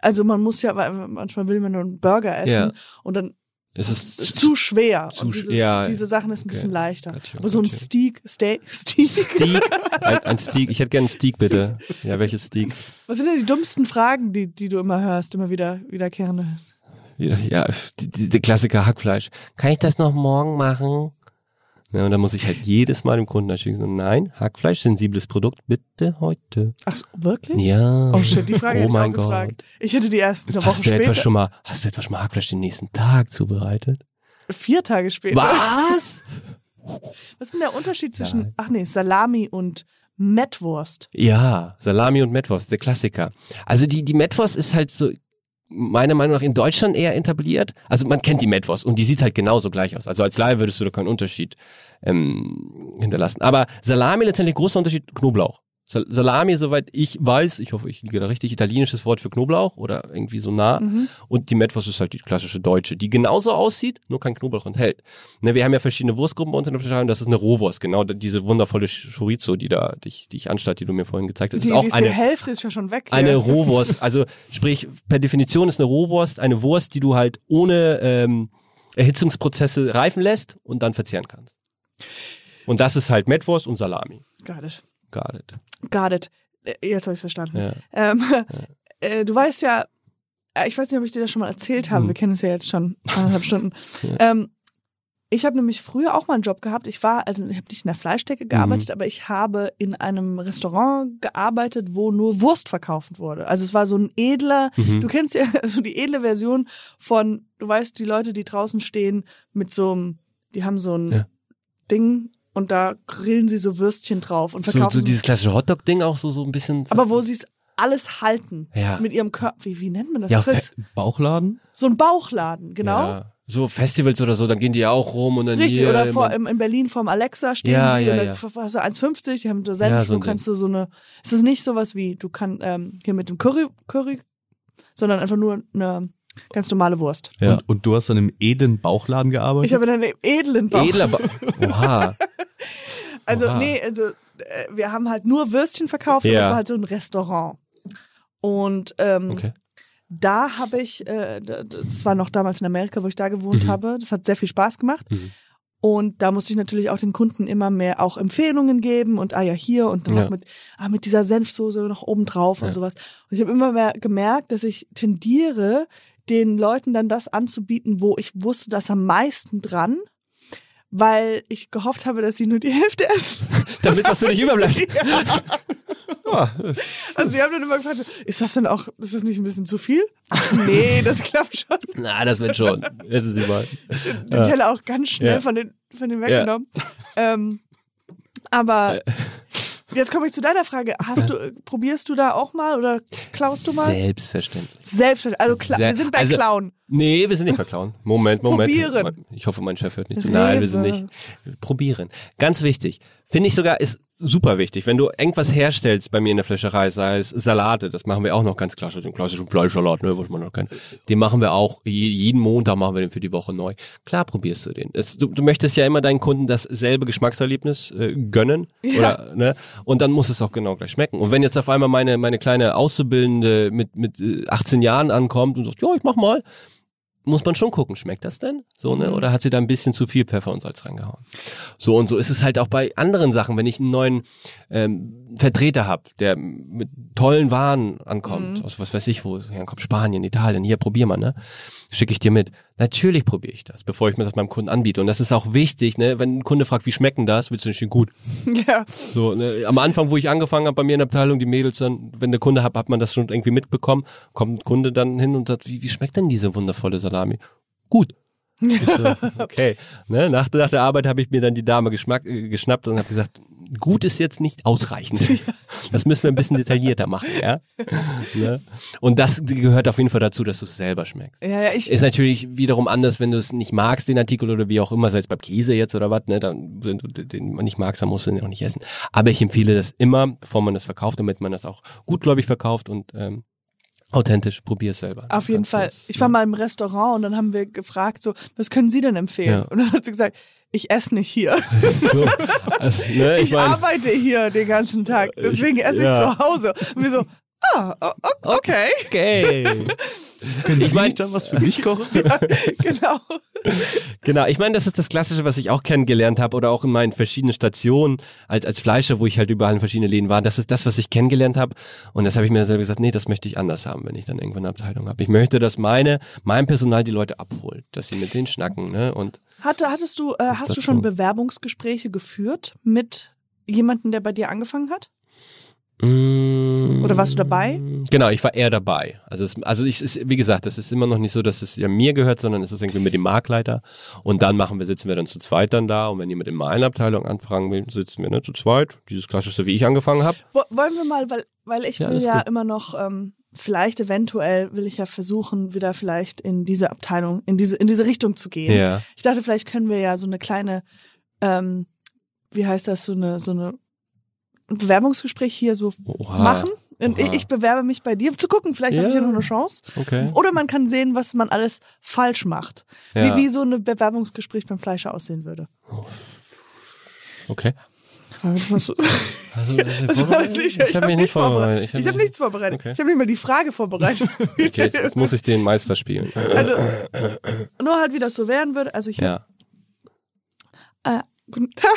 Also man muss ja manchmal will man nur einen Burger essen Ja. und dann Es ist ist zu schwer zu und dieses, ja, diese Sachen ist ein okay. bisschen leichter. Gotcha, Aber so ein gotcha. Steak, Steak, Steak. Steak. Ein, ein Steak. Ich hätte gerne einen Steak, bitte. Ja, welches Steak? Was sind denn die dummsten Fragen, die, die du immer hörst, immer wieder wiederkehrende? Wieder, ja, die, die, der Klassiker Hackfleisch. Kann ich das noch morgen machen? Ja, und dann muss ich halt jedes Mal dem Kunden natürlich sagen, nein, Hackfleisch, sensibles Produkt, bitte heute. Ach so, wirklich? Ja. Oh shit, die Frage oh hätte ich mein auch Gott. gefragt. Ich hätte die erst eine Woche Hast du später, etwas schon mal, hast du etwas schon mal Hackfleisch den nächsten Tag zubereitet? vier Tage später. Was? Was ist denn der Unterschied zwischen, ach nee, Salami und Mettwurst? Ja, Salami und Metwurst, der Klassiker. Also die, die Metwurst ist halt so, meiner Meinung nach in Deutschland eher etabliert. Also man kennt die Metwurst und die sieht halt genauso gleich aus. Also als Laie würdest du da keinen Unterschied ähm, hinterlassen. Aber Salami letztendlich großer Unterschied, Knoblauch. Sal Salami, soweit ich weiß, ich hoffe, ich liege da richtig, italienisches Wort für Knoblauch oder irgendwie so nah. Und die Metwurst ist halt die klassische deutsche, die genauso aussieht, nur kein Knoblauch enthält. Ne, wir haben ja verschiedene Wurstgruppen bei uns in der und das ist eine Rohwurst, genau diese wundervolle Chorizo, die da, die ich, die ich anstatt, die du mir vorhin gezeigt hast. Die, ist auch eine, Hälfte ist ja schon weg. eine hier. Rohwurst. Also sprich, per Definition ist eine Rohwurst eine Wurst, die du halt ohne ähm, Erhitzungsprozesse reifen lässt und dann verzehren kannst. Und das ist halt Mettwurst und Salami. Got it. Got it. Got it. Äh, Jetzt habe ich verstanden. Ja. Ähm, äh, du weißt ja, äh, ich weiß nicht, ob ich dir das schon mal erzählt habe. Hm. Wir kennen es ja jetzt schon anderthalb Stunden. Ähm, ich habe nämlich früher auch mal einen Job gehabt. Ich war, also ich habe nicht in der Fleischdecke gearbeitet, Mhm. aber ich habe in einem Restaurant gearbeitet, wo nur Wurst verkauft wurde. Also es war so ein edler, Mhm. du kennst ja so die edle Version von, du weißt, die Leute, die draußen stehen mit so einem, die haben so ein Ja. Ding und da grillen sie so Würstchen drauf und So, verkaufen so dieses klassische Hotdog-Ding auch so, so ein bisschen. aber wo sie es alles halten Ja. mit ihrem Körper. Wie, wie nennt man das? Ja, Chris? Bauchladen? So ein Bauchladen, genau. Ja. So Festivals oder so, dann gehen die ja auch rum und dann Richtig, hier oder vor, im, in Berlin vorm Alexa stehen Ja, sie ja, und dann ja. hast du 1,50, die haben da Senf, Ja, so du kannst du so eine, es ist nicht sowas wie, du kannst ähm, hier mit dem Curry, Curry, sondern einfach nur eine ganz normale Wurst. Ja. Und, und du hast dann im edlen Bauchladen gearbeitet? Ich habe in einem edlen Bauch. Edler ba Oha. Also, Oha. nee, also äh, wir haben halt nur Würstchen verkauft, Ja. es war halt so ein Restaurant. Und ähm, Okay. da habe ich, äh, das war noch damals in Amerika, wo ich da Mhm. gewohnt habe, das hat sehr viel Spaß gemacht. Und da musste ich natürlich auch den Kunden immer mehr auch Empfehlungen geben und ah ja hier und dann Ja. noch mit, ah, mit dieser Senfsoße noch oben drauf und Ja. sowas. Und ich habe immer mehr gemerkt, dass ich tendiere, den Leuten dann das anzubieten, wo ich wusste, dass am meisten dran, weil ich gehofft habe, dass sie nur die Hälfte essen. Damit was für dich überbleibt. Ja. Also wir haben dann immer gefragt, ist das denn auch, ist das nicht ein bisschen zu viel? Ach nee, das klappt schon. Na, das wird schon. Essen Sie mal. Den Teller auch ganz schnell Ja. von den, von den weggenommen. Ähm, aber jetzt komme ich zu deiner Frage. Hast du, probierst du da auch mal oder klaust du mal? Selbstverständlich. Selbstverständlich. Also kla Sehr- wir sind bei also- Klauen. Nee, wir sind nicht verklauen. Moment, Moment. Probieren. Ich hoffe, mein Chef hört nicht zu. Nein, wir sind Rewe. nicht. Probieren. Ganz wichtig. Finde ich sogar, ist super wichtig. Wenn du irgendwas herstellst bei mir in der Fleischerei, sei es Salate, das machen wir auch noch ganz klassisch, den klassischen Fleischsalat, ne, was man noch kennt. Den machen wir auch, je- jeden Montag machen wir den für die Woche neu. Klar probierst du den. Es, du, du möchtest ja immer deinen Kunden dasselbe Geschmackserlebnis äh, gönnen. Oder, ne? Und dann muss es auch genau gleich schmecken. Und wenn jetzt auf einmal meine, meine kleine Auszubildende mit, mit äh, 18 Jahren ankommt und sagt, ja, ich mach mal, muss man schon gucken, schmeckt das denn? So, ne? Oder hat sie da ein bisschen zu viel Pfeffer und Salz reingehauen? So und so ist es halt auch bei anderen Sachen, wenn ich einen neuen ähm, Vertreter habe, der mit tollen Waren ankommt, aus was weiß ich wo, ja, kommt Spanien, Italien, hier probier mal, ne? Schicke ich dir mit. Natürlich probiere ich das, bevor ich mir das meinem Kunden anbiete. Und das ist auch wichtig, ne? Wenn ein Kunde fragt, wie schmecken das, willst du nicht gut. Ja. So, ne, am Anfang, wo ich angefangen habe bei mir in der Abteilung, die Mädels dann, wenn der Kunde hat, hat man das schon irgendwie mitbekommen, kommt ein Kunde dann hin und sagt, wie, wie schmeckt denn diese wundervolle Salami? Gut. So, okay. Ne, nach, nach der Arbeit habe ich mir dann die Dame geschmack, äh, geschnappt und habe gesagt, gut ist jetzt nicht ausreichend. Das müssen wir ein bisschen detaillierter machen, ja. Ne? Und das gehört auf jeden Fall dazu, dass du es selber schmeckst. Ja, ja, ich, Ist natürlich wiederum anders, wenn du es nicht magst, den Artikel oder wie auch immer, sei es beim Käse jetzt oder was, ne, dann, wenn du den man nicht magst, dann musst du den auch nicht essen. Aber ich empfehle das immer, bevor man das verkauft, damit man das auch gutgläubig verkauft und ähm, authentisch, probier es selber. Auf jeden Fall. du's, Ich war ne? mal im Restaurant und dann haben wir gefragt, so, was können Sie denn empfehlen? Ja. Und dann hat sie gesagt, ich esse nicht hier. so, also, ne, Ich, ich mein, arbeite hier den ganzen Tag. Deswegen esse ich ja. zu Hause. Und wir so, ah, okay. okay. Können Ich Sie mein- dann was für mich kochen? genau. Genau, ich meine, das ist das Klassische, was ich auch kennengelernt habe oder auch in meinen verschiedenen Stationen als, als Fleischer, wo ich halt überall in verschiedenen Läden war. Das ist das, was ich kennengelernt habe. Und das habe ich mir selber gesagt, nee, das möchte ich anders haben, wenn ich dann irgendwann eine Abteilung habe. Ich möchte, dass meine, mein Personal die Leute abholt, dass sie mit denen schnacken. Ne? Und Hatte, hattest du, äh, hast du schon Bewerbungsgespräche geführt mit jemandem, der bei dir angefangen hat? Mm, Oder warst du dabei? Genau, ich war eher dabei. Also, es, also ich, es, wie gesagt, das ist immer noch nicht so, dass es ja mir gehört, sondern es ist irgendwie mit dem Marktleiter. Und dann machen wir, sitzen wir dann zu zweit dann da. Und wenn jemand in meiner Abteilung anfragen will, sitzen wir ne, zu zweit. Dieses klassische, wie ich angefangen habe. Wo, wollen wir mal, weil, weil ich Ja, will ja gut. immer noch, ähm, vielleicht eventuell will ich ja versuchen, wieder vielleicht in diese Abteilung, in diese, in diese Richtung zu gehen. Ja. Ich dachte, vielleicht können wir ja so eine kleine, ähm, wie heißt das, so eine, so eine ein Bewerbungsgespräch hier so Oha. machen. Und Oha. ich, ich bewerbe mich bei dir, um zu gucken, vielleicht habe ich Ja. noch eine Chance. Okay. Oder man kann sehen, was man alles falsch macht. Ja. Wie, wie so ein Bewerbungsgespräch beim Fleischer aussehen würde. Okay. Also, Also, also, also ich ich habe mich nichts vorbereitet. Ich Ich habe nichts vorbereitet. Okay. Ich habe nicht mal die Frage vorbereitet. Okay, jetzt, jetzt muss ich den Meister spielen. Also, nur halt, wie das so werden würde. Also ich Ja. Äh, guten Tag.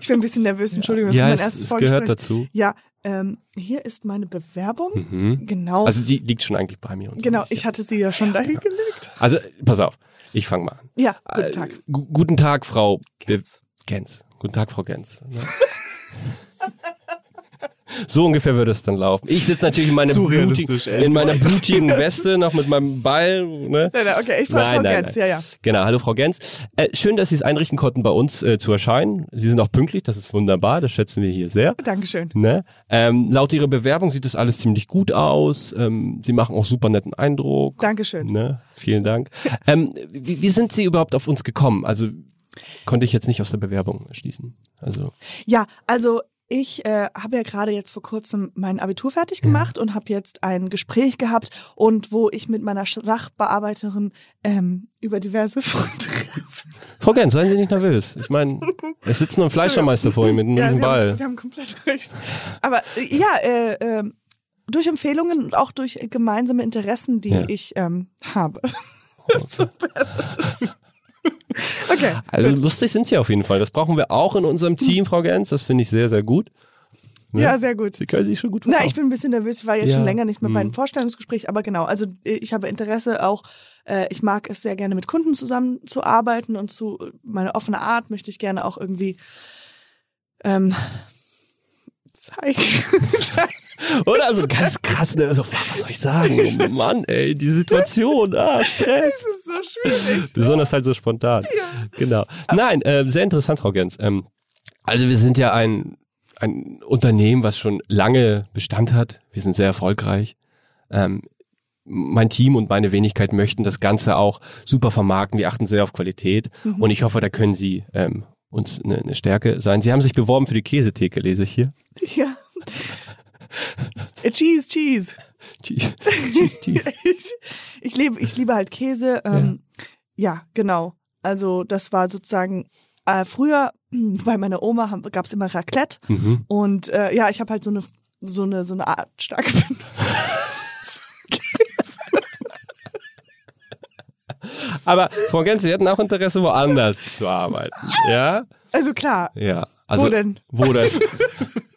Ich bin ein bisschen nervös, Entschuldigung, das Ja, ist mein es, erstes es gehört Vorgespräch. dazu. Ja, ähm, hier ist meine Bewerbung. Mhm. Genau. Also die liegt schon eigentlich bei mir. Genau, ich hatte sie ja schon dahin gelegt. Also, pass auf. Ich fange mal an. Ja, guten Äh, Tag. gu- guten Tag, Frau Gens. Gens. Guten Tag, Frau Gens. So ungefähr würde es dann laufen. Ich sitze natürlich in, meine blutigen, in meiner blutigen Weste noch mit meinem Ball. Ne? Nein, nein, okay, ich frage Nein, Frau nein, Gens. nein. Ja, ja. Genau, hallo Frau Gens. Äh, schön, dass Sie es einrichten konnten, bei uns äh, zu erscheinen. Sie sind auch pünktlich, das ist wunderbar, das schätzen wir hier sehr. Dankeschön. Ne? Ähm, laut Ihrer Bewerbung sieht das alles ziemlich gut aus. Ähm, Sie machen auch super netten Eindruck. Dankeschön. Ne? Vielen Dank. ähm, wie, wie sind Sie überhaupt auf uns gekommen? Also konnte ich jetzt nicht aus der Bewerbung schließen. Also Ja, also ich äh, habe ja gerade jetzt vor kurzem mein Abitur fertig gemacht und habe jetzt ein Gespräch gehabt und wo ich mit meiner Sachbearbeiterin ähm, über diverse Frau Gens, seien Sie nicht nervös. Ich meine, es sitzt nur ein Fleischermeister vor Ihnen mit einem ja, riesen Sie, haben, Ball. Sie haben komplett recht. Aber äh, ja, äh, äh, durch Empfehlungen und auch durch gemeinsame Interessen, die Ja. ich ähm, habe. Super. okay. Also lustig sind Sie auf jeden Fall. Das brauchen wir auch in unserem Team, Frau Gens. Das finde ich sehr, sehr gut. Ne? Ja, sehr gut. Sie können sich schon gut Na, verkaufen. ich bin ein bisschen nervös. Ich war jetzt Ja, schon länger nicht mehr bei einem Vorstellungsgespräch, aber genau. Also äh, ich habe Interesse auch. Äh, ich mag es sehr gerne mit Kunden zusammenzuarbeiten und zu meine offene Art möchte ich gerne auch irgendwie ähm, zeigen. Oder? Also ganz krass, ne? So, fuck, was soll ich sagen? Oh Mann, ey, die Situation, ah, Stress. das ist so schwierig. Besonders halt so spontan. Genau. Nein, äh, sehr interessant, Frau Gens. Ähm, also wir sind ja ein, ein Unternehmen, was schon lange Bestand hat. Wir sind sehr erfolgreich. Ähm, mein Team und meine Wenigkeit möchten das Ganze auch super vermarkten. Wir achten sehr auf Qualität. Und ich hoffe, da können Sie ähm, uns eine, eine Stärke sein. Sie haben sich beworben für die Käsetheke, lese ich hier. Ja. Äh, cheese, cheese. Cheese, cheese, cheese. ich, ich, liebe, ich liebe halt Käse. Ähm, ja. genau. Also das war sozusagen äh, früher bei meiner Oma gab es immer Raclette Mhm. und äh, ja, ich habe halt so eine so eine so eine Art starke Bindung zu Käse. Aber Frau Gens, Sie hätten auch Interesse, woanders zu arbeiten. Ja? Also klar. Ja. Also, Wo denn? Wo denn?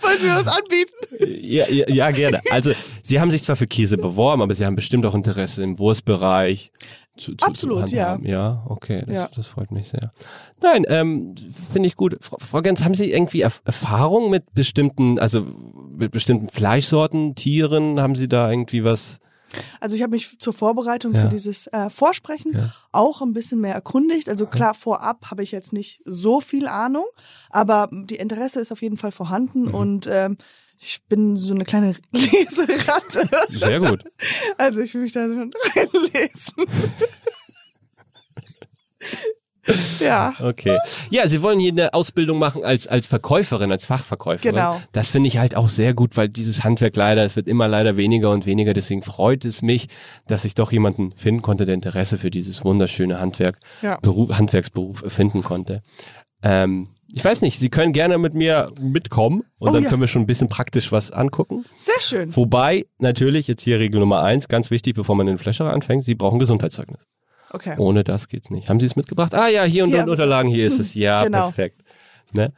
Wollen Sie mir was anbieten? Ja, ja, ja, gerne. Also, Sie haben sich zwar für Käse beworben, aber Sie haben bestimmt auch Interesse im Wurstbereich. Zu, zu, Absolut, zu handhaben. ja. okay, das, Ja. das freut mich sehr. Nein, ähm, finde ich gut. Frau, Frau Gens, haben Sie irgendwie Erf- Erfahrung mit bestimmten, also mit bestimmten Fleischsorten, Tieren? Haben Sie da irgendwie was? Also ich habe mich zur Vorbereitung Ja. für dieses äh, Vorsprechen Ja. auch ein bisschen mehr erkundigt. Also klar, vorab habe ich jetzt nicht so viel Ahnung, aber die Interesse ist auf jeden Fall vorhanden Mhm. und ähm, ich bin so eine kleine Leseratte. Sehr gut. Also ich will mich da so reinlesen. Ja. Okay. Ja, Sie wollen hier eine Ausbildung machen als, als Verkäuferin, als Fachverkäuferin. Genau. Das finde ich halt auch sehr gut, weil dieses Handwerk leider, es wird immer leider weniger und weniger. Deswegen freut es mich, dass ich doch jemanden finden konnte, der Interesse für dieses wunderschöne Handwerk, Ja. Beruf, Handwerksberuf finden konnte. Ähm, ich weiß nicht, Sie können gerne mit mir mitkommen und Oh dann ja. können wir schon ein bisschen praktisch was angucken. Sehr schön. Wobei, natürlich, jetzt hier Regel Nummer eins, ganz wichtig, bevor man in den Fläscherei anfängt, Sie brauchen Gesundheitszeugnis. Okay. Ohne das geht's nicht. Haben Sie es mitgebracht? Ah ja, hier und ich's. Unterlagen, hier ist es. Ja, Genau. perfekt. Ne?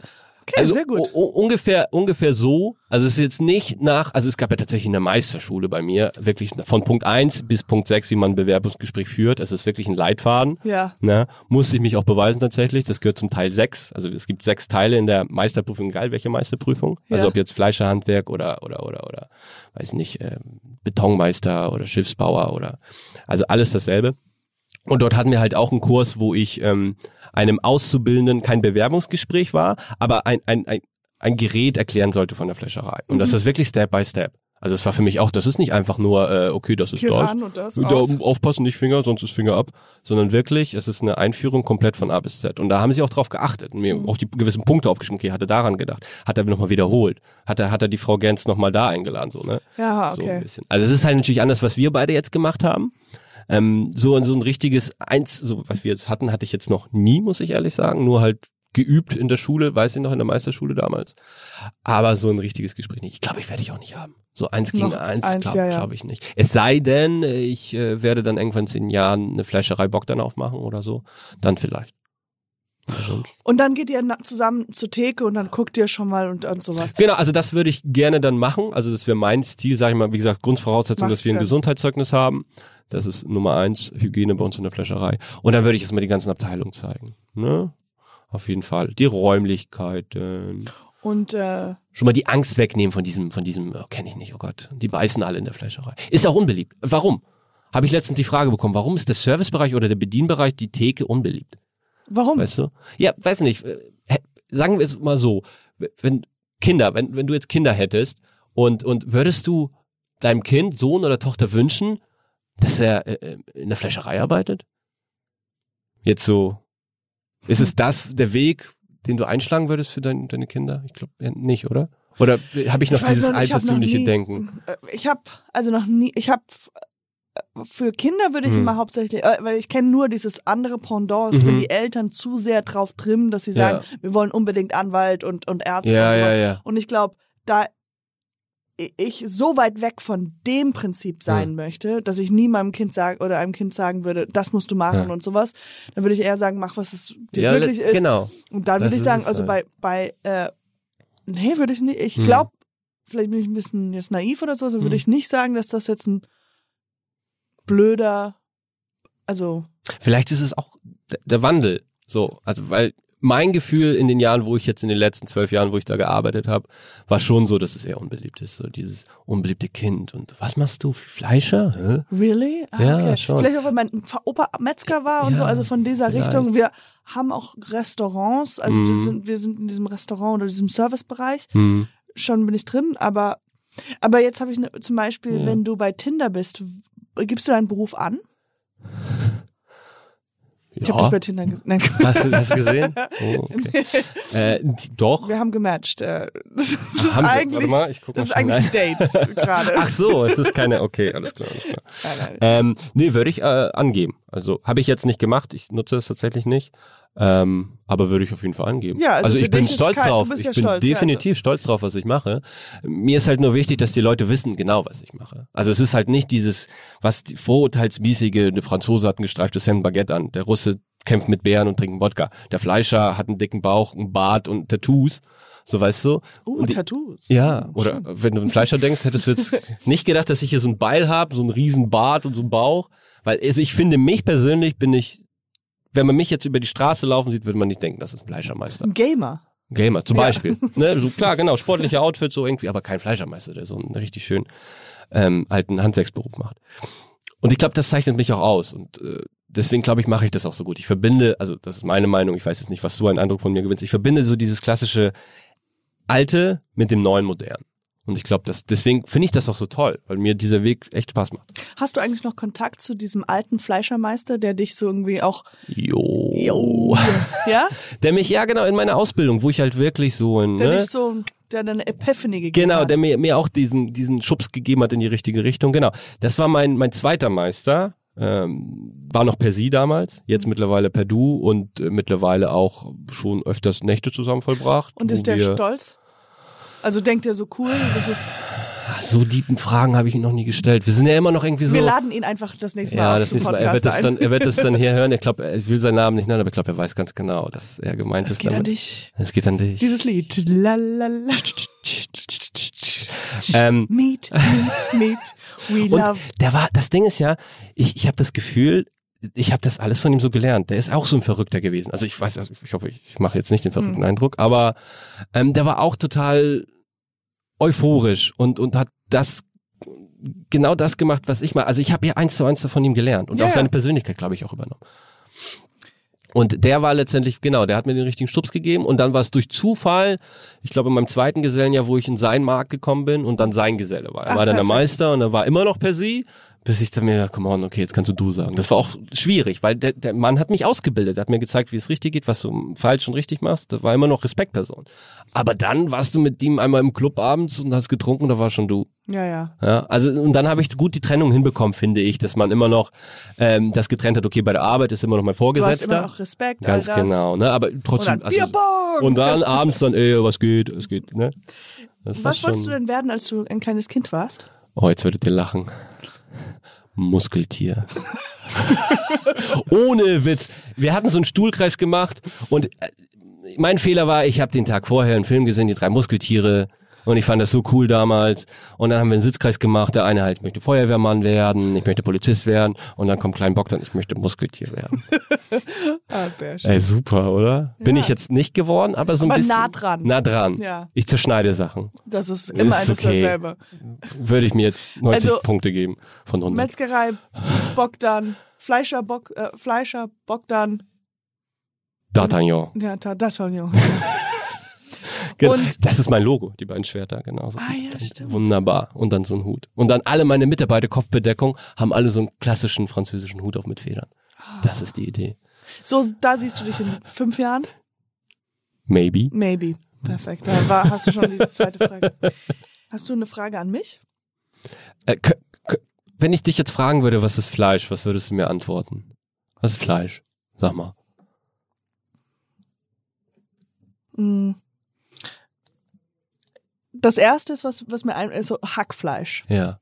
Okay, Also sehr gut. ungefähr, ungefähr so. Also es ist jetzt nicht nach, also es gab ja tatsächlich eine Meisterschule bei mir, wirklich von Punkt eins bis Punkt sechs, wie man ein Bewerbungsgespräch führt. Es ist wirklich ein Leitfaden. Ja. Ne? Musste ich mich auch beweisen tatsächlich. Das gehört zum Teil sechs. Also es gibt sechs Teile in der Meisterprüfung. Egal welche Meisterprüfung. Also Ja. ob jetzt Fleischerhandwerk oder, oder, oder, oder, weiß nicht, ähm, Betonmeister oder Schiffsbauer oder, also alles dasselbe. Und dort hatten wir halt auch einen Kurs, wo ich ähm, einem Auszubildenden kein Bewerbungsgespräch war, aber ein, ein, ein, ein Gerät erklären sollte von der Fläscherei. Und Mhm. das ist wirklich Step by Step. Also es war für mich auch, das ist nicht einfach nur, äh, okay, das ist Hier das. an und das Da aus. aufpassen, nicht Finger, sonst ist Finger ab. Sondern wirklich, es ist eine Einführung komplett von A bis Z. Und da haben sie auch drauf geachtet und mir Mhm. auch die gewissen Punkte aufgeschrieben. Okay, hat er daran gedacht? Hat er nochmal wiederholt? Hat er, hat er die Frau Gens nochmal da eingeladen? So, ne? Ja, So ein okay. bisschen. Also es ist halt natürlich anders, was wir beide jetzt gemacht haben. Ähm, so, so ein richtiges Eins, so was wir jetzt hatten, hatte ich jetzt noch nie, muss ich ehrlich sagen. Nur halt geübt in der Schule, weiß ich noch, in der Meisterschule damals. Aber so ein richtiges Gespräch nicht. Ich glaube, ich werde ich auch nicht haben. So eins gegen Noch eins, eins, glaube ja, ja. glaub ich nicht. Es sei denn, ich äh, werde dann irgendwann in zehn Jahren eine Fleischerei Bock dann aufmachen oder so. Dann vielleicht. Und dann geht ihr zusammen zur Theke und dann guckt ihr schon mal und, und sowas. Genau, also das würde ich gerne dann machen. Also das wäre mein Stil, sage ich mal, wie gesagt, Grundvoraussetzung, Macht dass wir ein. Gesundheitszeugnis haben. Das ist Nummer eins, Hygiene bei uns in der Fleischerei. Und dann würde ich erstmal die ganzen Abteilungen zeigen. Ne? Auf jeden Fall. Die Räumlichkeiten. Und äh, Schon mal die Angst wegnehmen von diesem, von diesem, oh, kenne ich nicht, oh Gott. Die beißen alle in der Fleischerei. Ist auch unbeliebt. Warum? Habe ich letztens die Frage bekommen, warum ist der Servicebereich oder der Bedienbereich die Theke unbeliebt? Warum? Weißt du? Ja, weiß nicht. äh, Sagen wir es mal so. Wenn Kinder, wenn, wenn du jetzt Kinder hättest und, und würdest du deinem Kind, Sohn oder Tochter wünschen, dass er äh, in der Fleischerei arbeitet? Jetzt so, ist es das der Weg, den du einschlagen würdest für dein, deine Kinder? Ich glaube nicht, oder? Oder habe ich noch Ich dieses noch Denken? Äh, Ich habe also noch nie, ich habe für Kinder würde ich Hm. immer hauptsächlich, äh, weil ich kenne nur dieses andere Pendant, ist, wenn Mhm. die Eltern zu sehr drauf trimmen, dass sie Ja. sagen, wir wollen unbedingt Anwalt und, und Ärzte Ja, und sowas. ja, ja. Und ich glaube, da ich so weit weg von dem Prinzip sein möchte, dass ich nie meinem Kind sagen oder einem Kind sagen würde, das musst du machen Ja. und sowas, dann würde ich eher sagen, mach was es dir Ja, wirklich ist. genau. Und dann Das würde ich sagen, also halt. bei, bei, äh, nee, würde ich nicht. Ich Hm. glaube, vielleicht bin ich ein bisschen jetzt naiv oder so, aber würde Hm. ich nicht sagen, dass das jetzt ein blöder, also, Vielleicht ist es auch der- Wandel. So, also weil mein Gefühl in den Jahren, wo ich jetzt in den letzten zwölf Jahren, wo ich da gearbeitet habe, war schon so, dass es eher unbeliebt ist. So dieses unbeliebte Kind. Und was machst du? Fleischer? Hä? really? Ah, Ja, okay. schon. Vielleicht auch, weil mein Opa Metzger war und Ja, so, also von dieser vielleicht. Richtung. Wir haben auch Restaurants, also wir, Mhm. sind, wir sind in diesem Restaurant oder diesem Servicebereich. Hm. Schon bin ich drin, aber, aber jetzt habe ich ne, zum Beispiel, Ja. wenn du bei Tinder bist, gibst du deinen Beruf an? Ich habe dich bei Tinder gesehen. Hast du das gesehen? Oh, okay. äh, doch. Wir haben gematcht. Äh, Das ist Haben eigentlich, mal, das ist eigentlich ein Date gerade. Ach so, es ist keine, okay, alles klar, alles klar. Nein, nein. Ähm, nee, würde ich äh, angeben. Also habe ich jetzt nicht gemacht, ich nutze es tatsächlich nicht. Ähm, aber würde ich auf jeden Fall angeben. Ja, also für ich bin stolz kein- drauf. bist Ich ja bin stolz, ja, definitiv stolz drauf, was ich mache. Mir ist halt nur wichtig, dass die Leute wissen genau, was ich mache. Also es ist halt nicht dieses, was die vorurteilsmäßige, eine Franzose hat ein gestreiftes Hemd Baguette an, der Russe kämpft mit Bären und trinkt Wodka, der Fleischer hat einen dicken Bauch, einen Bart und Tattoos. So weißt du? Uh, Und die- Tattoos. ja, oder wenn du einen Fleischer denkst, hättest du jetzt nicht gedacht, dass ich hier so ein Beil habe, so einen riesen Bart und so einen Bauch. Weil also ich finde, mich persönlich bin ich, wenn man mich jetzt über die Straße laufen sieht, würde man nicht denken, das ist ein Fleischermeister. Ein Gamer. Gamer zum Ja. Beispiel. Ne, so klar, genau, sportliche Outfit so irgendwie, aber kein Fleischermeister, der so einen richtig schön ähm, alten Handwerksberuf macht. Und ich glaube, das zeichnet mich auch aus. Und äh, deswegen glaube ich, mache ich das auch so gut. Ich verbinde, also das ist meine Meinung, ich weiß jetzt nicht, was du einen Eindruck von mir gewinnst, ich verbinde so dieses klassische Alte mit dem neuen Modern. Und ich glaube, deswegen finde ich das auch so toll, weil mir dieser Weg echt Spaß macht. Hast du eigentlich noch Kontakt zu diesem alten Fleischermeister, der dich so irgendwie auch. Jo. Ja? Der mich, ja genau, in meiner Ausbildung, wo ich halt wirklich so in, Der ne? dich so. Der deine Epiphany gegeben Genau, hat. der mir, mir auch diesen, diesen Schubs gegeben hat in die richtige Richtung. Genau. Das war mein, mein zweiter Meister. Ähm, war noch per Sie damals, jetzt mittlerweile per Du und äh, mittlerweile auch schon öfters Nächte zusammen vollbracht. Und ist der stolz? Also denkt er so cool, das ist. So tiefen Fragen habe ich ihn noch nie gestellt. Wir sind ja immer noch irgendwie so. Wir laden ihn einfach das nächste Mal ja, das nächste Mal. Er wird das dann, er wird das dann hier hören. Ich glaube, er will seinen Namen nicht nennen, aber ich glaube, er weiß ganz genau, dass er gemeint Es ist. geht an damit. dich. Es geht an dich. Dieses Lied. La, la, la. ähm, Meet, meet, meet. We love. der war, das Ding ist ja, ich, ich habe das Gefühl, ich habe das alles von ihm so gelernt. Der ist auch so ein Verrückter gewesen. Also ich weiß, also ich hoffe, ich mache jetzt nicht den verrückten Hm. Eindruck, aber ähm, der war auch total euphorisch und und hat das genau das gemacht, was ich mal. Also ich habe ja eins zu eins von ihm gelernt und Ja, auch seine Persönlichkeit, glaube ich, auch übernommen. Und der war letztendlich, genau, der hat mir den richtigen Stups gegeben und dann war es durch Zufall, ich glaube in meinem zweiten Gesellenjahr, wo ich in seinen Markt gekommen bin und dann sein Geselle war. Er Ach, war dann der. Meister und er war immer noch per sie, bis ich dann mir, come on, okay, jetzt kannst du du sagen. Das war auch schwierig, weil der, der Mann hat mich ausgebildet, hat mir gezeigt, wie es richtig geht, was du falsch und richtig machst. Das war immer noch Respektperson. Aber dann warst du mit ihm einmal im Club abends und hast getrunken, da war schon du. Ja, ja. Ja, also und dann habe ich gut die Trennung hinbekommen, finde ich, dass man immer noch ähm, das getrennt hat, okay, bei der Arbeit ist immer noch mein Du hast Vorgesetzter. immer noch Respekt. Ganz genau, ne? Aber trotzdem. Und dann Bierbong! und dann abends dann, ey, was geht, was geht, ne? Das Was wolltest du denn werden, als du ein kleines Kind warst? Oh, jetzt werdet ihr lachen. Muskeltier. Ohne Witz. Wir hatten so einen Stuhlkreis gemacht und äh, mein Fehler war, ich habe den Tag vorher einen Film gesehen, die drei Muskeltiere. Und ich fand das so cool damals. Und dann haben wir einen Sitzkreis gemacht. Der eine halt, ich möchte Feuerwehrmann werden, ich möchte Polizist werden. Und dann kommt Klein Bock dann, ich möchte Muskeltier werden. Ah, sehr schön. Ey, super, oder? Bin Ja. ich jetzt nicht geworden, aber so ein Aber bisschen. nah dran. Nah dran. Ja. Ich zerschneide Sachen. Das ist immer Ist alles okay. dasselbe. Würde ich mir jetzt 90 Also- Punkte geben von 100. Metzgerei, Bogdan, Fleischer, Bock, äh, Fleischer, Bogdan, D'Artagnan. ja, da, D'Artagnan. Genau. Und- das ist mein Logo, die beiden Schwerter, genau. So Ah, ja, stimmt. Wunderbar. Und dann so ein Hut. Und dann alle meine Mitarbeiter, Kopfbedeckung, haben alle so einen klassischen französischen Hut auf mit Federn. Das ist die Idee. So, da siehst du dich in fünf Jahren? Maybe. Maybe. Perfekt. Da war, hast du schon die zweite Frage. Hast du eine Frage an mich? Äh, wenn ich dich jetzt fragen würde, was ist Fleisch, was würdest du mir antworten? Was ist Fleisch? Sag mal. Mm. Das erste ist, was, was mir ein, ist so Hackfleisch. Ja.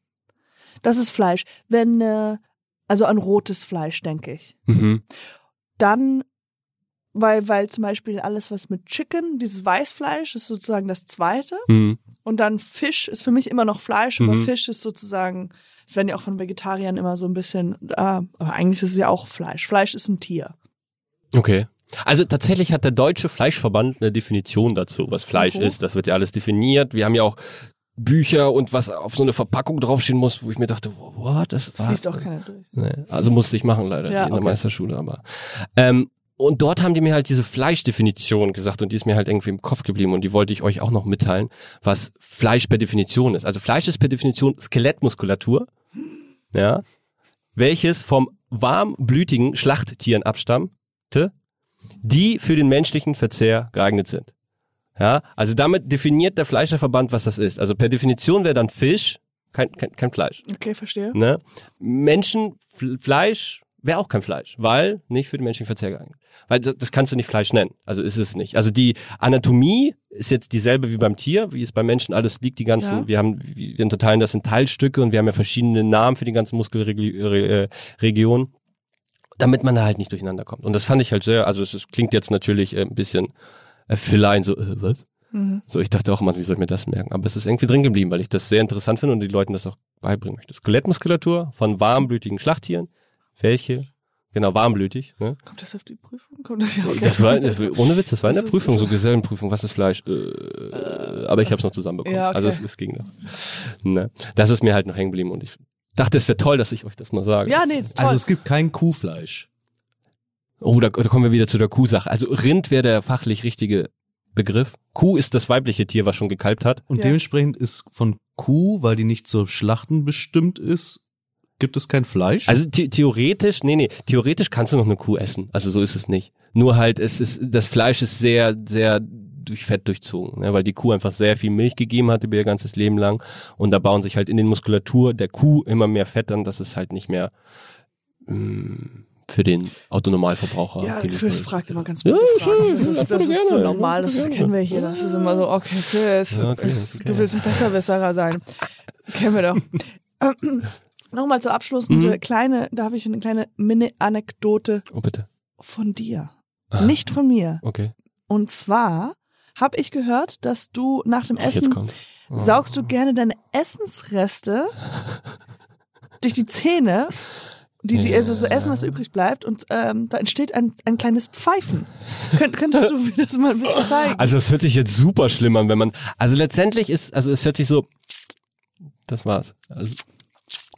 Das ist Fleisch. Wenn, äh, also an rotes Fleisch, denke ich. Mhm. Dann, weil, weil zum Beispiel alles, was mit Chicken, dieses Weißfleisch ist sozusagen das zweite. Mhm. Und dann Fisch ist für mich immer noch Fleisch, aber Mhm. Fisch ist sozusagen, es werden ja auch von Vegetariern immer so ein bisschen, ah, aber eigentlich ist es ja auch Fleisch. Fleisch ist ein Tier. Okay. Also tatsächlich hat der Deutsche Fleischverband eine Definition dazu, was Fleisch Mhm. ist. Das wird ja alles definiert. Wir haben ja auch Bücher und was auf so eine Verpackung draufstehen muss, wo ich mir dachte, what, das Das liest auch keiner durch. Nee, also musste ich machen leider Ja, in der okay. Meisterschule, aber ähm, und dort haben die mir halt diese Fleischdefinition gesagt und die ist mir halt irgendwie im Kopf geblieben und die wollte ich euch auch noch mitteilen, was Fleisch per Definition ist. Also Fleisch ist per Definition Skelettmuskulatur, ja, welches vom warmblütigen Schlachttieren abstammt, Produkte, die für den menschlichen Verzehr geeignet sind. Ja, also damit definiert der Fleischerverband, was das ist. Also per Definition wäre dann Fisch kein, kein, kein Fleisch. Okay, verstehe. Ne? Menschen, Fleisch wäre auch kein Fleisch, weil nicht für den menschlichen Verzehr geeignet. Weil das, das kannst du nicht Fleisch nennen. Also ist es nicht. Also die Anatomie ist jetzt dieselbe wie beim Tier, wie es beim Menschen alles liegt. Die ganzen, Ja. wir haben, wir unterteilen das in Teilstücke und wir haben ja verschiedene Namen für die ganzen Muskelregionen, damit man da halt nicht durcheinander kommt. Und das fand ich halt sehr, also es, klingt jetzt natürlich äh, ein bisschen äh, Fillein, so, äh, was? Mhm. So, ich dachte auch, Mann, wie soll ich mir das merken? Aber es ist irgendwie drin geblieben, weil ich das sehr interessant finde und die Leuten das auch beibringen möchte. Skelettmuskulatur von warmblütigen Schlachttieren. Welche? Genau, warmblütig. Ne? Kommt das auf die Prüfung? Kommt das ja okay. Das war, das, ohne Witz, das war in der Prüfung, so Gesellenprüfung. Was ist Fleisch? Äh, aber ich habe es noch zusammenbekommen. Ja, okay. Also es, es ging noch. Ne? Das ist mir halt noch hängen geblieben und ich dachte, es wäre toll, dass ich euch das mal sage. Ja, nee, toll. Also es gibt kein Kuhfleisch. Oh, da, da kommen wir wieder zu der Kuhsache. Also Rind wäre der fachlich richtige Begriff. Kuh ist das weibliche Tier, was schon gekalbt hat. Und Ja. dementsprechend ist von Kuh, weil die nicht zur Schlachten bestimmt ist, gibt es kein Fleisch. Also the theoretisch, nee, nee, theoretisch kannst du noch eine Kuh essen. Also so ist es nicht. Nur halt, es ist, das Fleisch ist sehr, sehr durch Fett durchzogen, ne? weil die Kuh einfach sehr viel Milch gegeben hat über ihr ganzes Leben lang und da bauen sich halt in den Muskulatur der Kuh immer mehr Fett an, dass es halt nicht mehr mh, für den Autonormalverbraucher. ja, Chris ist. fragt immer ganz Ja, blöde. Fragen. Das ist, das ist so ja, normal, das kennen wir hier. Das ist immer so, okay, Chris, Ja, okay, ist okay. du willst ein Besserwisserer sein. Das kennen wir doch. Ähm, Nochmal zum Abschluss eine Mhm. kleine, da habe ich eine kleine Mini-Anekdote Oh, bitte. von dir. Ah. Nicht von mir. Okay. Und zwar habe ich gehört, dass du nach dem Ach, Essen. Oh. saugst du gerne deine Essensreste durch die Zähne, die, die also so Essen, was übrig bleibt, und ähm, da entsteht ein, ein kleines Pfeifen. Könnt, könntest du mir das mal ein bisschen zeigen? Also es hört sich jetzt super schlimm an, wenn man. Also letztendlich ist, also es hört sich so. Das war's. Also,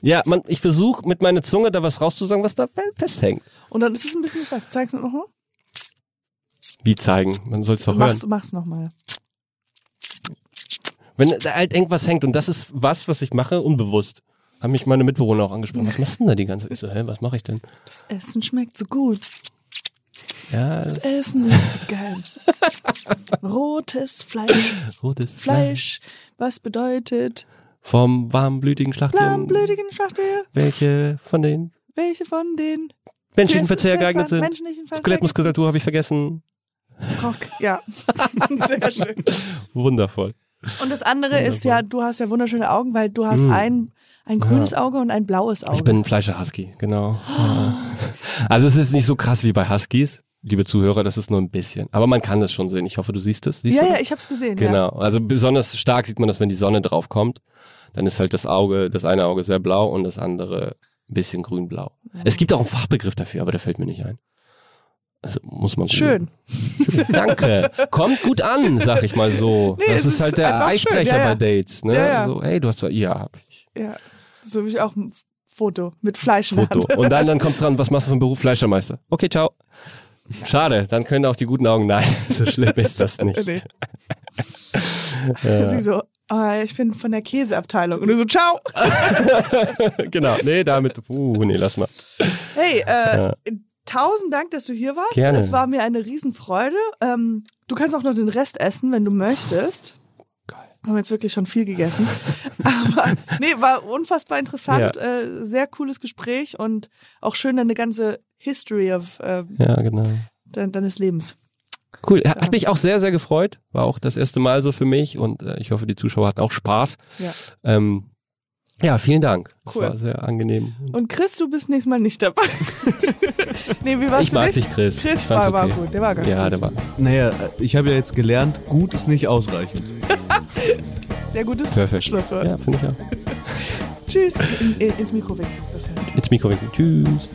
ja, man, ich versuche mit meiner Zunge da was rauszusagen, was da fe- festhängt. Und dann ist es ein bisschen. Zeig's mir nochmal. Wie zeigen? Man soll es doch hören. Mach's, mach's nochmal. Wenn da halt irgendwas hängt und das ist was, was ich mache, unbewusst. Haben mich meine Mitbewohner auch angesprochen. Was machst du denn da die ganze Zeit? Ich so, hä, was mache ich denn? Das Essen schmeckt so gut. Ja, Das das Essen ist so geil. Rotes Fleisch. rotes Fleisch. Was bedeutet Vom warmblütigen Schlachttier. lahmblütigen Schlachttier? Welche von den Welche von den menschlichen Verzehr geeignet sind? Skelettmuskulatur habe ich vergessen. Brauch- Ja, sehr schön. Wundervoll. Und das andere ist ja, du hast ja wunderschöne Augen, weil du hast ein, ein grünes Auge und ein blaues Auge. Mm. Ich bin ein Fleischer-Husky, genau. Ja. Also es ist nicht so krass wie bei Huskies, liebe Zuhörer, das ist nur ein bisschen. Aber man kann das schon sehen. Ich hoffe, du siehst es. Siehst ja, du ja, ich hab's gesehen. Ja. Genau. Also besonders stark sieht man das, wenn die Sonne drauf kommt. Dann ist halt das Auge, das eine Auge sehr blau und das andere ein bisschen grün-blau. Es gibt auch einen Fachbegriff dafür, aber der fällt mir nicht ein. Also muss man Schön. Danke. Kommt gut an, sag ich mal so. Nee, das ist ist halt der Eisbrecher ja, ja. bei Dates. Ne? Ja, ja. So, hey, du hast zwar, ja, hab ich. Ja. So wie ich auch ein Foto mit Fleisch Foto. Und dann, dann kommt's dran, was machst du für einen Beruf? Fleischermeister. Okay, ciao. Schade, dann können auch die guten Augen, nein, so schlimm ist das nicht. Nee. Sie so, ah, ich bin von der Käseabteilung. Und du so, ciao. genau, nee, damit, uh, nee, lass mal. Hey, äh, tausend Dank, dass du hier warst. Gerne. Es war mir eine Riesenfreude. Ähm, du kannst auch noch den Rest essen, wenn du möchtest. Geil. Wir haben jetzt wirklich schon viel gegessen. Aber nee, war unfassbar interessant. Äh, sehr cooles Gespräch und auch schön deine ganze History of, äh, Ja, genau. de deines Lebens. Cool, hat mich auch sehr, sehr gefreut. War auch das erste Mal so für mich und äh, ich hoffe, die Zuschauer hatten auch Spaß. Ja. Ähm, ja, vielen Dank. Das Cool. war sehr angenehm. Und Chris, du bist nächstes Mal nicht dabei. nee, wie war's Ich mag dich? dich, Chris. Chris war, war okay. gut, der war ganz Ja, gut. der war Naja, ich habe ja jetzt gelernt, gut ist nicht ausreichend. Sehr gutes perfekt. Schlusswort. Ja, finde ich auch. Tschüss. In, in, ins Mikro winken. Ins Mikro winken. Tschüss.